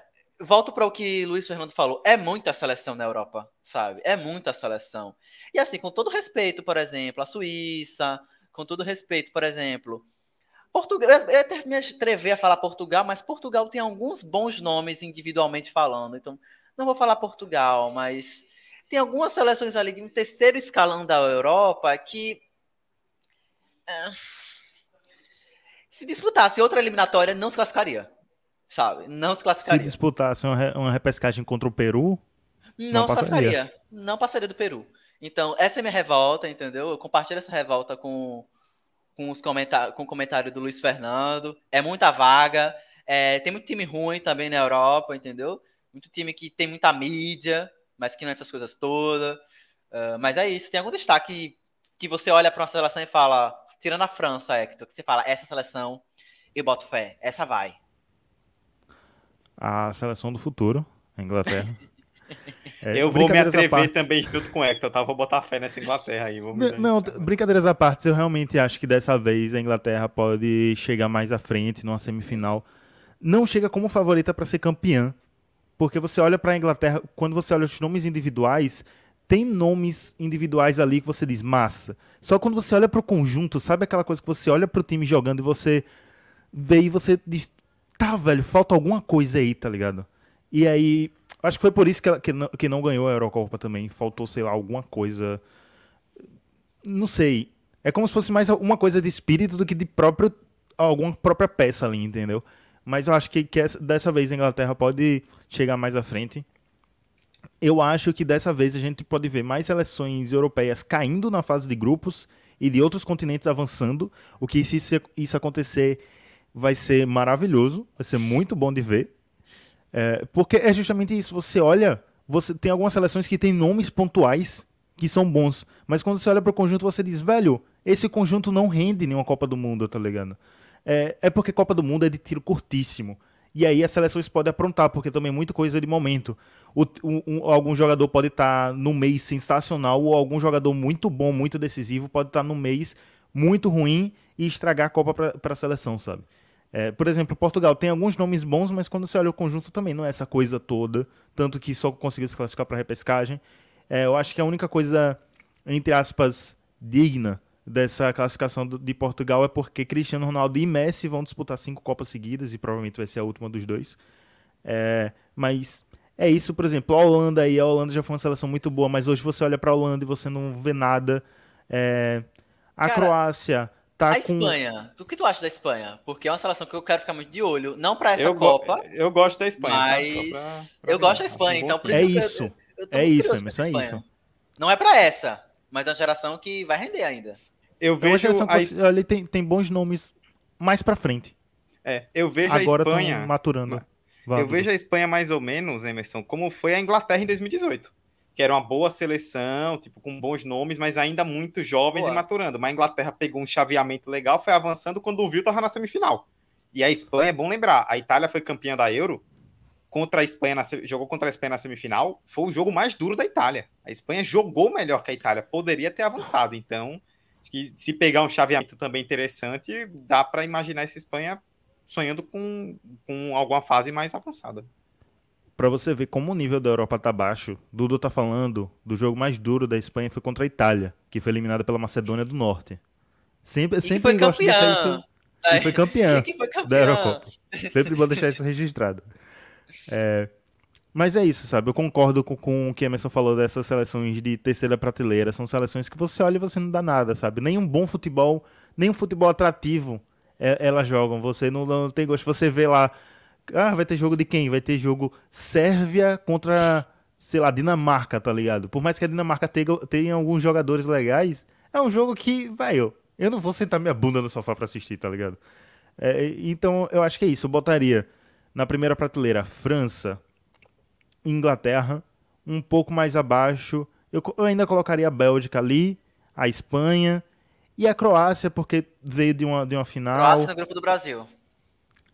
volto para o que Luiz Fernando falou. É muita seleção na Europa, sabe? É muita seleção. E assim, com todo respeito, por exemplo, a Suíça, com todo respeito, por exemplo, Portugal, eu até me atrever a falar Portugal, mas Portugal tem alguns bons nomes individualmente falando. Então, não vou falar Portugal, mas tem algumas seleções ali de um terceiro escalão da Europa que. É, se disputasse outra eliminatória, não se classificaria. Sabe? Não se classificaria. Se disputasse uma, uma repescagem contra o Peru. Não, não se classificaria. Não passaria do Peru. Então, essa é minha revolta, entendeu? Eu compartilho essa revolta com com, os comentar com o comentário do Luiz Fernando. É muita vaga. É, tem muito time ruim também na Europa, entendeu? Muito time que tem muita mídia, mas que não é essas coisas todas. Uh, mas é isso. Tem algum destaque que você olha para uma seleção e fala, tirando a França, Hector, que você fala, essa seleção eu boto fé, essa vai. A seleção do futuro, a Inglaterra. É, eu vou me atrever também junto com o Hector, tá? Vou botar fé nessa Inglaterra aí. não, brincadeiras à parte, eu realmente acho que dessa vez a Inglaterra pode chegar mais à frente numa semifinal. Não chega como favorita para ser campeã, porque você olha para a Inglaterra, quando você olha os nomes individuais, tem nomes individuais ali que você diz massa. Só quando você olha para o conjunto, sabe aquela coisa que você olha para o time jogando e você vê e você diz, tá, velho, falta alguma coisa aí, tá ligado? E aí Acho que foi por isso que, ela, que, não, que não ganhou a Eurocopa também. Faltou, sei lá, alguma coisa. Não sei. É como se fosse mais uma coisa de espírito do que de próprio, alguma própria peça ali, entendeu? Mas eu acho que, que essa, dessa vez a Inglaterra pode chegar mais à frente. Eu acho que dessa vez a gente pode ver mais seleções europeias caindo na fase de grupos e de outros continentes avançando. O que se isso, isso acontecer vai ser maravilhoso, vai ser muito bom de ver. É, porque é justamente isso. Você olha, você tem algumas seleções que tem nomes pontuais que são bons, mas quando você olha para o conjunto você diz, velho, esse conjunto não rende nenhuma Copa do Mundo, tá ligado? É, é porque Copa do Mundo é de tiro curtíssimo. E aí as seleções podem aprontar, porque também é muita coisa de momento. O, um, algum jogador pode estar tá no mês sensacional, ou algum jogador muito bom, muito decisivo, pode estar tá no mês muito ruim e estragar a Copa para a seleção, sabe? É, por exemplo, Portugal tem alguns nomes bons, mas quando você olha o conjunto também não é essa coisa toda, tanto que só conseguiu se classificar para repescagem. É, eu acho que a única coisa, entre aspas, digna dessa classificação de Portugal é porque Cristiano Ronaldo e Messi vão disputar cinco Copas seguidas e provavelmente vai ser a última dos dois. É, mas é isso, por exemplo, a Holanda aí, a Holanda já foi uma seleção muito boa, mas hoje você olha para a Holanda e você não vê nada. É, a Cara, Croácia tá a com... Espanha, o que tu acha da Espanha? Porque é uma seleção que eu quero ficar muito de olho, não para essa eu Copa. Go eu gosto da Espanha, tá? mas tá? pra, pra eu gosto da Espanha, então por é isso. Eu, eu é isso, Emerson, é isso. Não é para essa, mas é uma geração que vai render ainda. Eu vejo é a que ali tem, tem bons nomes mais para frente. É, eu vejo Agora a Espanha maturando. Eu vejo a Espanha mais ou menos, Emerson, como foi a Inglaterra em 2018 que era uma boa seleção, tipo, com bons nomes, mas ainda muito jovens e maturando. Mas a Inglaterra pegou um chaveamento legal, foi avançando quando viu estava na semifinal. E a Espanha, é bom lembrar, a Itália foi campeã da Euro, contra a Espanha na, jogou contra a Espanha na semifinal, foi o jogo mais duro da Itália. A Espanha jogou melhor que a Itália, poderia ter avançado. Então, se pegar um chaveamento também interessante, dá para imaginar essa Espanha sonhando com, com alguma fase mais avançada para você ver como o nível da Europa tá baixo, Dudu tá falando do jogo mais duro da Espanha foi contra a Itália, que foi eliminada pela Macedônia do Norte. Sempre, sempre foi gosto campeã. isso. E foi campeã, e foi campeã da Eurocopa. Sempre vou deixar isso registrado. É, mas é isso, sabe? Eu concordo com, com o que Emerson falou dessas seleções de terceira prateleira. São seleções que você olha e você não dá nada, sabe? Nem um bom futebol, nem um futebol atrativo é, elas jogam. Você não, não tem gosto. Você vê lá ah, vai ter jogo de quem? Vai ter jogo Sérvia contra, sei lá, Dinamarca, tá ligado? Por mais que a Dinamarca tenha, tenha alguns jogadores legais, é um jogo que, vai, eu, eu não vou sentar minha bunda no sofá pra assistir, tá ligado? É, então, eu acho que é isso. Eu botaria na primeira prateleira França, Inglaterra, um pouco mais abaixo. Eu, eu ainda colocaria a Bélgica ali, a Espanha e a Croácia, porque veio de uma, de uma final. Croácia no grupo do Brasil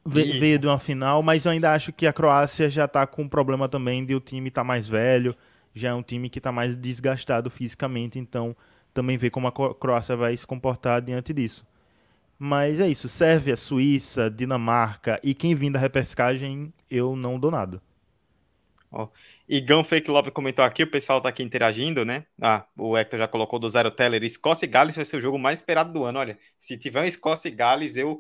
veio de uma final, mas eu ainda acho que a Croácia já está com um problema também de o time estar tá mais velho, já é um time que está mais desgastado fisicamente, então também ver como a Croácia vai se comportar diante disso. Mas é isso, Sérvia, Suíça, Dinamarca e quem vir da repescagem, eu não dou nada. Ó, Igão Fake Love comentou aqui, o pessoal tá aqui interagindo, né? Ah, o Hector já colocou do Zero Teller. Escócia e Gales vai ser o jogo mais esperado do ano. Olha, se tiver um Escócia e Gales, eu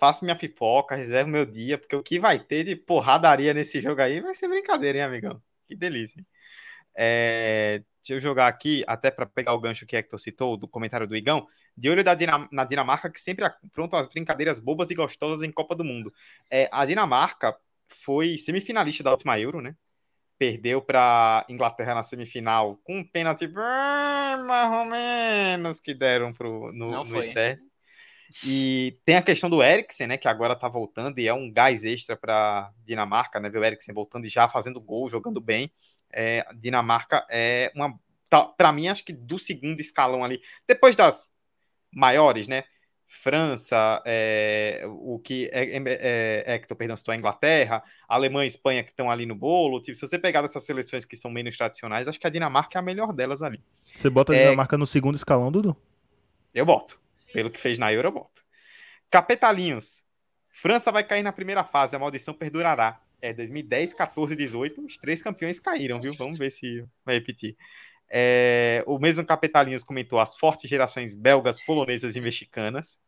faço minha pipoca, reservo meu dia, porque o que vai ter de porradaria nesse jogo aí vai ser brincadeira, hein, amigão? Que delícia. É, deixa eu jogar aqui, até para pegar o gancho que Hector citou, do comentário do Igão, de olho da Dinam na Dinamarca, que sempre aprontam as brincadeiras bobas e gostosas em Copa do Mundo. É, a Dinamarca foi semifinalista da última Euro, né? Perdeu para Inglaterra na semifinal com um pênalti mais ou menos que deram pro, no, Não no e tem a questão do Eriksen, né, que agora tá voltando e é um gás extra para Dinamarca, né, ver o Eriksen voltando e já fazendo gol, jogando bem. É, Dinamarca é uma tá, para mim acho que do segundo escalão ali, depois das maiores, né? França, é, o que é, é, é, Hector, perdão, citou a Inglaterra, Alemanha e Espanha que estão ali no bolo. Tipo, se você pegar dessas seleções que são menos tradicionais, acho que a Dinamarca é a melhor delas ali. Você bota a é, Dinamarca no segundo escalão, Dudu? Eu boto. Pelo que fez na Euro, boto. Capetalinhos. França vai cair na primeira fase, a maldição perdurará. É 2010, 14 18. Os três campeões caíram, viu? Vamos ver se vai repetir. É, o mesmo Capetalinhos comentou as fortes gerações belgas, polonesas e mexicanas.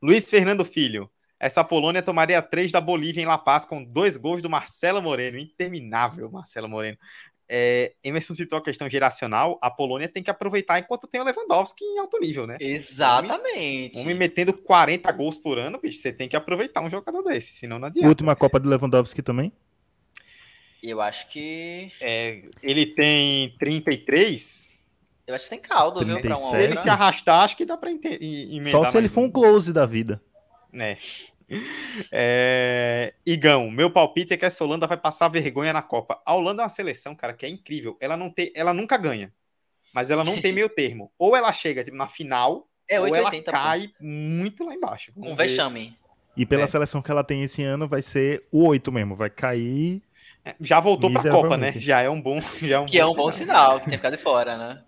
Luiz Fernando Filho. Essa Polônia tomaria três da Bolívia em La Paz com dois gols do Marcelo Moreno. Interminável, Marcelo Moreno é, Emerson citou a questão geracional, a Polônia tem que aproveitar enquanto tem o Lewandowski em alto nível, né? Exatamente. Um homem metendo 40 gols por ano, bicho, você tem que aproveitar um jogador desse, senão não adianta. Última Copa do Lewandowski também? Eu acho que. É, ele tem 33. Eu acho que tem caldo, 37. viu? Pra um se ele se arrastar, acho que dá pra emendar. Só se ele for um close da vida. É. É... Igão, meu palpite é que essa Holanda vai passar vergonha na Copa. A Holanda é uma seleção, cara, que é incrível. Ela não tem, ela nunca ganha, mas ela não tem meio termo. Ou ela chega tipo, na final, é, ou ela cai pô. muito lá embaixo. Vamos um ver. vexame. E pela é. seleção que ela tem esse ano, vai ser o 8 mesmo, vai cair. É, já voltou pra Copa, né? Já é um bom. Já é um que bom é um sinal. bom sinal, que tem ficado de fora, né?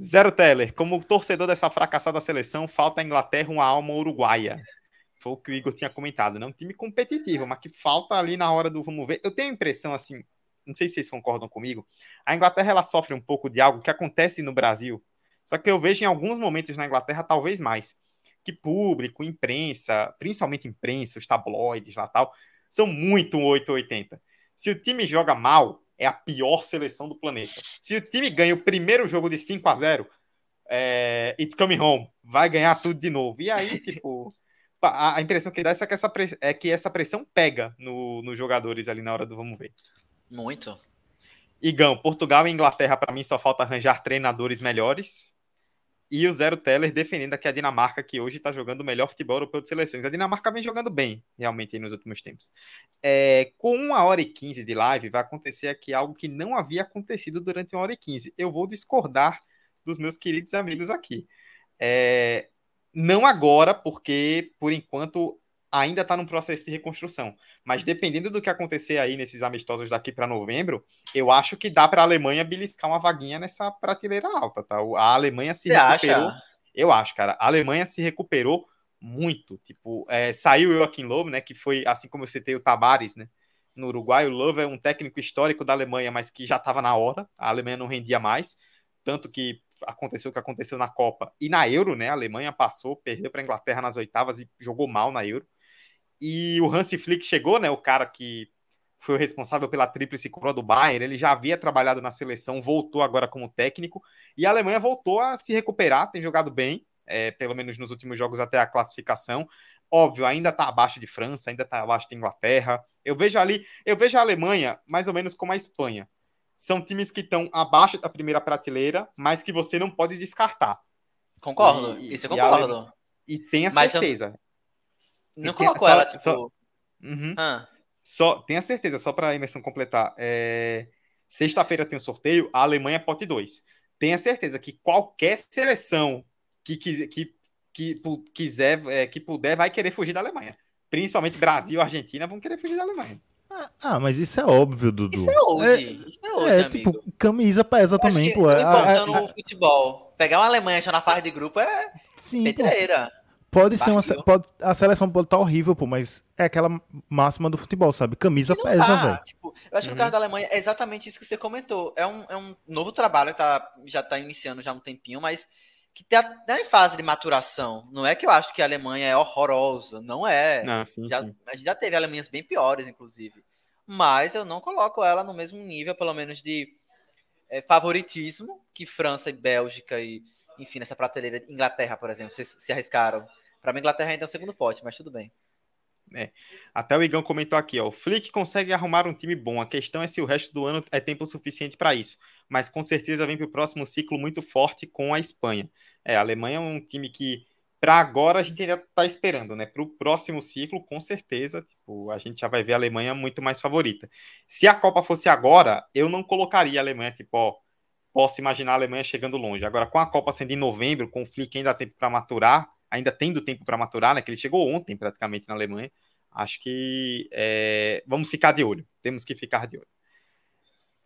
Zero Teller, como torcedor dessa fracassada seleção, falta à Inglaterra uma alma uruguaia foi o que o Igor tinha comentado, né? Um time competitivo, mas que falta ali na hora do vamos ver. Eu tenho a impressão, assim, não sei se vocês concordam comigo, a Inglaterra ela sofre um pouco de algo que acontece no Brasil, Só que eu vejo em alguns momentos na Inglaterra talvez mais que público, imprensa, principalmente imprensa, os tabloides lá tal, são muito 880. Se o time joga mal, é a pior seleção do planeta. Se o time ganha o primeiro jogo de 5 a 0 é, it's coming home, vai ganhar tudo de novo. E aí, tipo, a, impressão que dá é que essa, é que essa pressão pega nos no jogadores ali na hora do vamos ver. Muito. Igão, Portugal e Inglaterra, para mim, só falta arranjar treinadores melhores. E o Zero Teller defendendo aqui a Dinamarca, que hoje está jogando o melhor futebol europeu de seleções. A Dinamarca vem jogando bem, realmente, nos últimos tempos. É, com uma hora e quinze de live, vai acontecer aqui algo que não havia acontecido durante uma hora e quinze. Eu vou discordar dos meus queridos amigos aqui. É, não agora, porque por enquanto ainda está num processo de reconstrução. Mas dependendo do que acontecer aí nesses amistosos daqui para novembro, eu acho que dá para a Alemanha beliscar uma vaguinha nessa prateleira alta, tá? A Alemanha se Você recuperou. acha? Eu acho, cara. A Alemanha se recuperou muito. Tipo, é, saiu o Joaquim Love, né? Que foi assim como eu citei o Tabares, né? No Uruguai, o Love é um técnico histórico da Alemanha, mas que já estava na hora. A Alemanha não rendia mais. Tanto que aconteceu o que aconteceu na Copa e na Euro, né? A Alemanha passou, perdeu para a Inglaterra nas oitavas e jogou mal na Euro. E o Hansi Flick chegou, né? O cara que foi o responsável pela tríplice coroa do Bayern, ele já havia trabalhado na seleção, voltou agora como técnico, e a Alemanha voltou a se recuperar, tem jogado bem, é, pelo menos nos últimos jogos até a classificação. Óbvio, ainda está abaixo de França, ainda está abaixo de Inglaterra. Eu vejo ali, eu vejo a Alemanha mais ou menos como a Espanha. São times que estão abaixo da primeira prateleira, mas que você não pode descartar. Concordo, E- isso eu e concordo. E tenha Mas eu- certeza. Não E tem- colocou só- ela, tipo. só- Uhum. ah, Só, tenha certeza, só para a imersão completar. é, Sexta-feira tem o sorteio, a Alemanha é pote 2. Tenha certeza que qualquer seleção que, que, que, pu- quiser, é, que puder, vai querer fugir da Alemanha. Principalmente Brasil e Argentina vão querer fugir da Alemanha. Ah, mas isso é óbvio, Dudu. Isso é old, isso é old, É, amigo. tipo, camisa pesa também, pô. É, importante é, no futebol, pegar uma Alemanha já na fase de grupo é sim, pô. pedreira. Pode ser uma. Barril. Pode, a seleção pode estar horrível, pô, mas é aquela máxima do futebol, sabe? Camisa não pesa, tá, velho. tipo, eu acho que Uhum. o caso da Alemanha é exatamente isso que você comentou. É um, é um novo trabalho que tá, já está iniciando já há um tempinho, mas que tá, tá em fase de maturação. Não é que eu acho que a Alemanha é horrorosa, não é. Não, sim, já, sim. a gente já teve Alemanhas bem piores, inclusive. Mas eu não coloco ela no mesmo nível, pelo menos, de é, favoritismo que França e Bélgica e, enfim, nessa prateleira. Inglaterra, por exemplo, vocês se arriscaram. Para mim, Inglaterra ainda é o segundo pote, mas tudo bem. Até o Igão comentou aqui, ó. O Flick consegue arrumar um time bom. A questão é se o resto do ano é tempo suficiente para isso. Mas com certeza vem para o próximo ciclo muito forte com a Espanha. É, a Alemanha é um time que, para agora, a gente ainda está esperando, né? Para o próximo ciclo, com certeza, tipo, a gente já vai ver a Alemanha muito mais favorita. Se a Copa fosse agora, eu não colocaria a Alemanha, tipo, ó, posso imaginar a Alemanha chegando longe. Agora, com a Copa sendo em novembro, com o Flick ainda há tempo para maturar, ainda tendo tempo para maturar, né? Que ele chegou ontem praticamente na Alemanha. Acho que é, vamos ficar de olho. Temos que ficar de olho.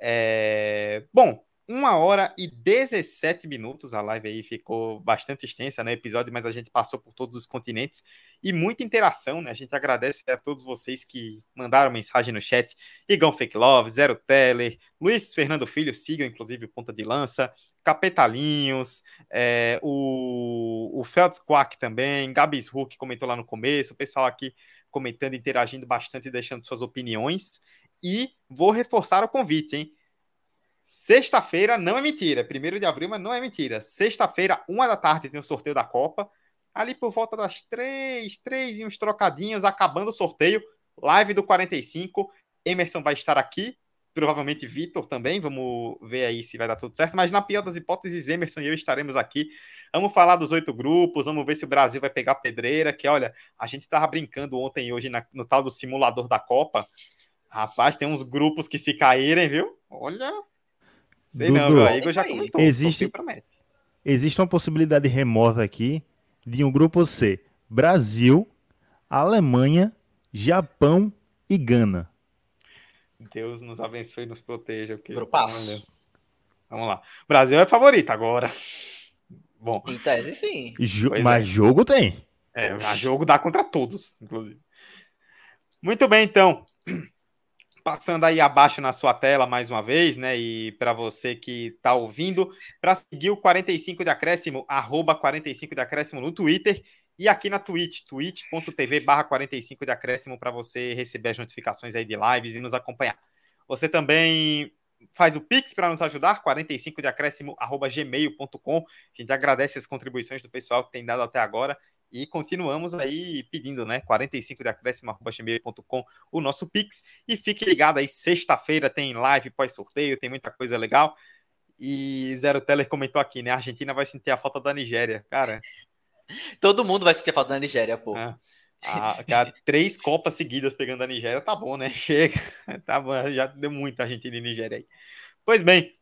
É, bom, uma hora e 17 minutos. A live aí ficou bastante extensa, né? Episódio, mas a gente passou por todos os continentes e muita interação, né? A gente agradece a todos vocês que mandaram mensagem no chat. Igão Fake Love, Zero Teller, Luiz Fernando Filho, sigam inclusive Ponta de Lança, Capetalinhos, é, o, o Feltz Quack também, Gabs Huck comentou lá no começo, o pessoal aqui comentando, interagindo bastante, deixando suas opiniões. E vou reforçar o convite, hein? Sexta-feira não é mentira. Primeiro de abril, mas não é mentira. Sexta-feira, uma da tarde, tem o sorteio da Copa. Ali por volta das três, três e uns trocadinhos, acabando o sorteio. Live do 45. Emerson vai estar aqui. Provavelmente Vitor também. Vamos ver aí se vai dar tudo certo. Mas na pior das hipóteses, Emerson e eu estaremos aqui. Vamos falar dos oito grupos. Vamos ver se o Brasil vai pegar pedreira. Que olha, a gente tava brincando ontem e hoje na- no tal do simulador da Copa. Rapaz, tem uns grupos que se caírem, viu? Olha. Sei não, Dudu, meu amigo já comentou. Existe-. Existe uma possibilidade remota aqui de um grupo C: Brasil, Alemanha, Japão e Gana. Deus nos abençoe e nos proteja. Porque... Grupaço. Vamos lá. O Brasil é favorito agora. Bom, Em tese, sim. Jo- Pois mas é. jogo tem. é, jogo dá contra todos, inclusive. Muito bem, então. Passando aí abaixo na sua tela mais uma vez, né? E para você que está ouvindo, para seguir o 45 de acréscimo, arroba 45 de acréscimo no Twitter e aqui na Twitch, twitch.tv barra 45 de acréscimo para você receber as notificações aí de lives e nos acompanhar. Você também faz o Pix para nos ajudar, 45 de acréscimo arroba gmail.com. A gente agradece as contribuições do pessoal que tem dado até agora e continuamos aí pedindo, né? 45 de acréscimo.gmail.com o nosso Pix. E fique ligado aí, sexta-feira tem live pós-sorteio, tem muita coisa legal. E Zero Teller comentou aqui, né? A Argentina vai sentir a falta da Nigéria. Cara. Todo mundo vai sentir a falta da Nigéria, pô. É. Ah, cara, três Copas seguidas pegando a Nigéria, tá bom, né? Chega. Tá bom, já deu muita Argentina e Nigéria aí. Pois bem,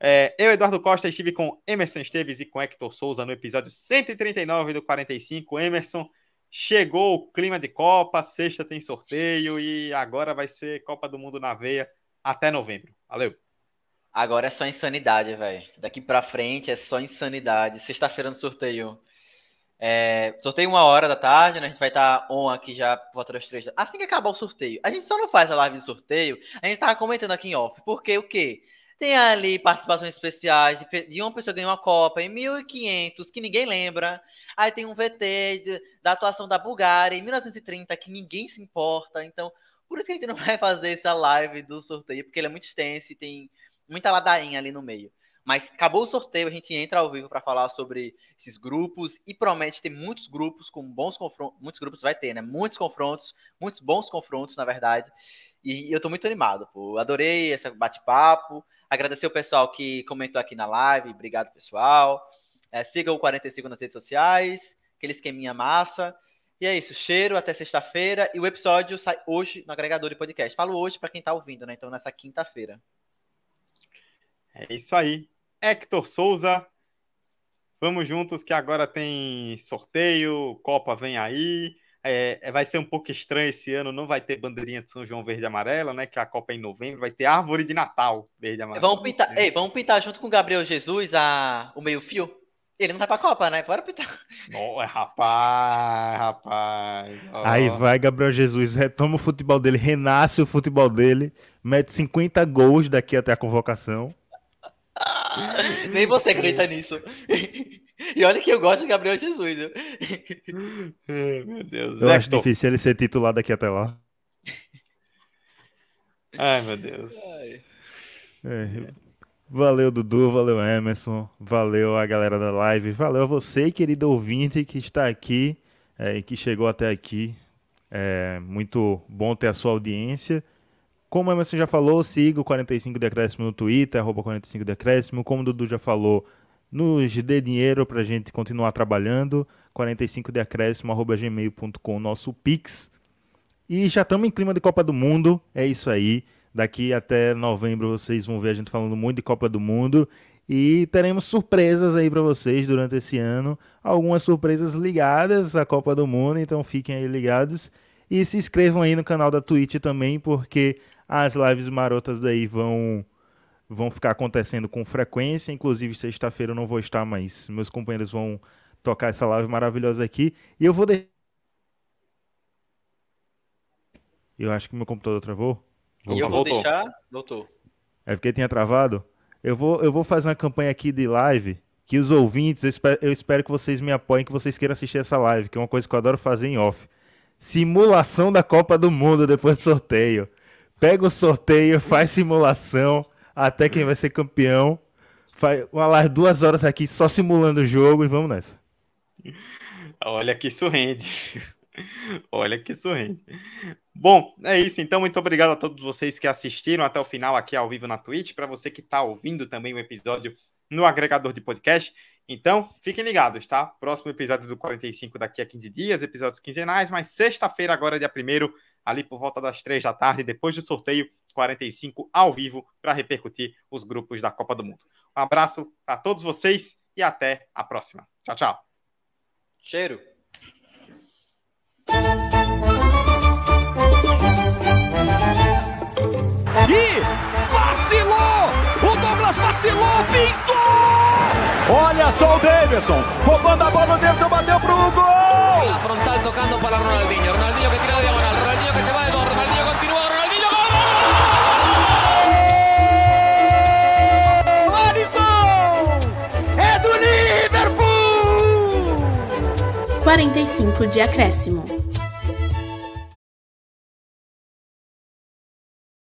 é, eu, Eduardo Costa, estive com Emerson Esteves e com Hector Souza no episódio 139 do 45. Emerson, chegou o clima de Copa, sexta tem sorteio e agora vai ser Copa do Mundo na veia até novembro. Valeu! Agora é só insanidade, velho. Daqui pra frente é só insanidade. Sexta-feira no sorteio. É, sorteio uma hora da tarde, né? A gente vai estar tá on aqui já por volta das três. Assim que acabar o sorteio. A gente só não faz a live de sorteio. A gente tava comentando aqui em off. Porque o quê? Tem ali participações especiais de uma pessoa ganhou uma Copa em 1500, que ninguém lembra. Aí tem um VT de, da atuação da Bulgária em 1930, que ninguém se importa. Então, por isso que a gente não vai fazer essa live do sorteio, porque ele é muito extenso e tem muita ladainha ali no meio. Mas acabou o sorteio, a gente entra ao vivo para falar sobre esses grupos e promete ter muitos grupos com bons confrontos. Muitos grupos vai ter, né? Muitos confrontos, muitos bons confrontos, na verdade. E eu tô muito animado, pô. Adorei esse bate-papo. Agradecer o pessoal que comentou aqui na live. Obrigado, pessoal. É, siga o 45 nas redes sociais. Aquele esqueminha massa. E é isso. Cheiro até sexta-feira. E o episódio sai hoje no agregador de podcast. Falo hoje para quem está ouvindo, né? Então, nessa quinta-feira. É isso aí. Hector Souza. Vamos juntos que agora tem sorteio. Copa vem aí. É, é, vai ser um pouco estranho esse ano, não vai ter bandeirinha de São João verde e amarela, né? Que a Copa é em novembro, vai ter árvore de Natal verde e amarela. Vamos pintar, ei, vamos pintar junto com o Gabriel Jesus a, o meio-fio? Ele não vai pra Copa, né? Bora pintar. Não, é rapaz, rapaz. Oh. Aí vai Gabriel Jesus, retoma o futebol dele, renasce o futebol dele, mete 50 gols daqui até a convocação. Nem você acredita nisso. E olha que eu gosto de Gabriel Jesus. Viu? meu Deus. Eu acho difícil ele ser titular daqui até lá. Ai, meu Deus. É, valeu, Dudu. Valeu, Emerson. Valeu a galera da live. Valeu a você, querido ouvinte, que está aqui é, e que chegou até aqui. É muito bom ter a sua audiência. Como o Emerson já falou, siga o 45 Decréscimo no Twitter, arroba 45 Decréscimo. Como o Dudu já falou, nos dê dinheiro para a gente continuar trabalhando. 45 de nosso Pix. E já estamos em clima de Copa do Mundo, é isso aí. Daqui até novembro vocês vão ver a gente falando muito de Copa do Mundo. E teremos surpresas aí para vocês durante esse ano. Algumas surpresas ligadas à Copa do Mundo, então fiquem aí ligados. E se inscrevam aí no canal da Twitch também, porque as lives marotas daí vão vão ficar acontecendo com frequência. Inclusive, sexta-feira eu não vou estar, mas meus companheiros vão tocar essa live maravilhosa aqui. E eu vou deixar. Eu acho que meu computador travou. E eu vou Voltou. deixar. Voltou. É porque tinha travado. Eu vou, eu vou fazer uma campanha aqui de live que os ouvintes, eu espero, eu espero que vocês me apoiem, que vocês queiram assistir essa live, que é uma coisa que eu adoro fazer em off. Simulação da Copa do Mundo depois do sorteio. Pega o sorteio, faz simulação até quem vai ser campeão. Faz uma live duas horas aqui só simulando o jogo e vamos nessa. Olha que isso rende. Olha que isso rende. Bom, é isso. Então, muito obrigado a todos vocês que assistiram até o final aqui ao vivo na Twitch. Para você que está ouvindo também o episódio no agregador de podcast. Então, fiquem ligados, tá? Próximo episódio do 45 daqui a 15 dias, episódios quinzenais, mas sexta-feira, agora dia 1 ali por volta das 3 da tarde, depois do sorteio, 45 ao vivo para repercutir os grupos da Copa do Mundo. Um abraço para todos vocês e até a próxima. Tchau, tchau. Cheiro. E vacilou! O Douglas vacilou, pintou! Olha só o Davidson, roubando a bola, o Davidson bateu pro gol! La frontal tocando para Ronaldinho. Ronaldinho que tira de diagonal. 45 de acréscimo.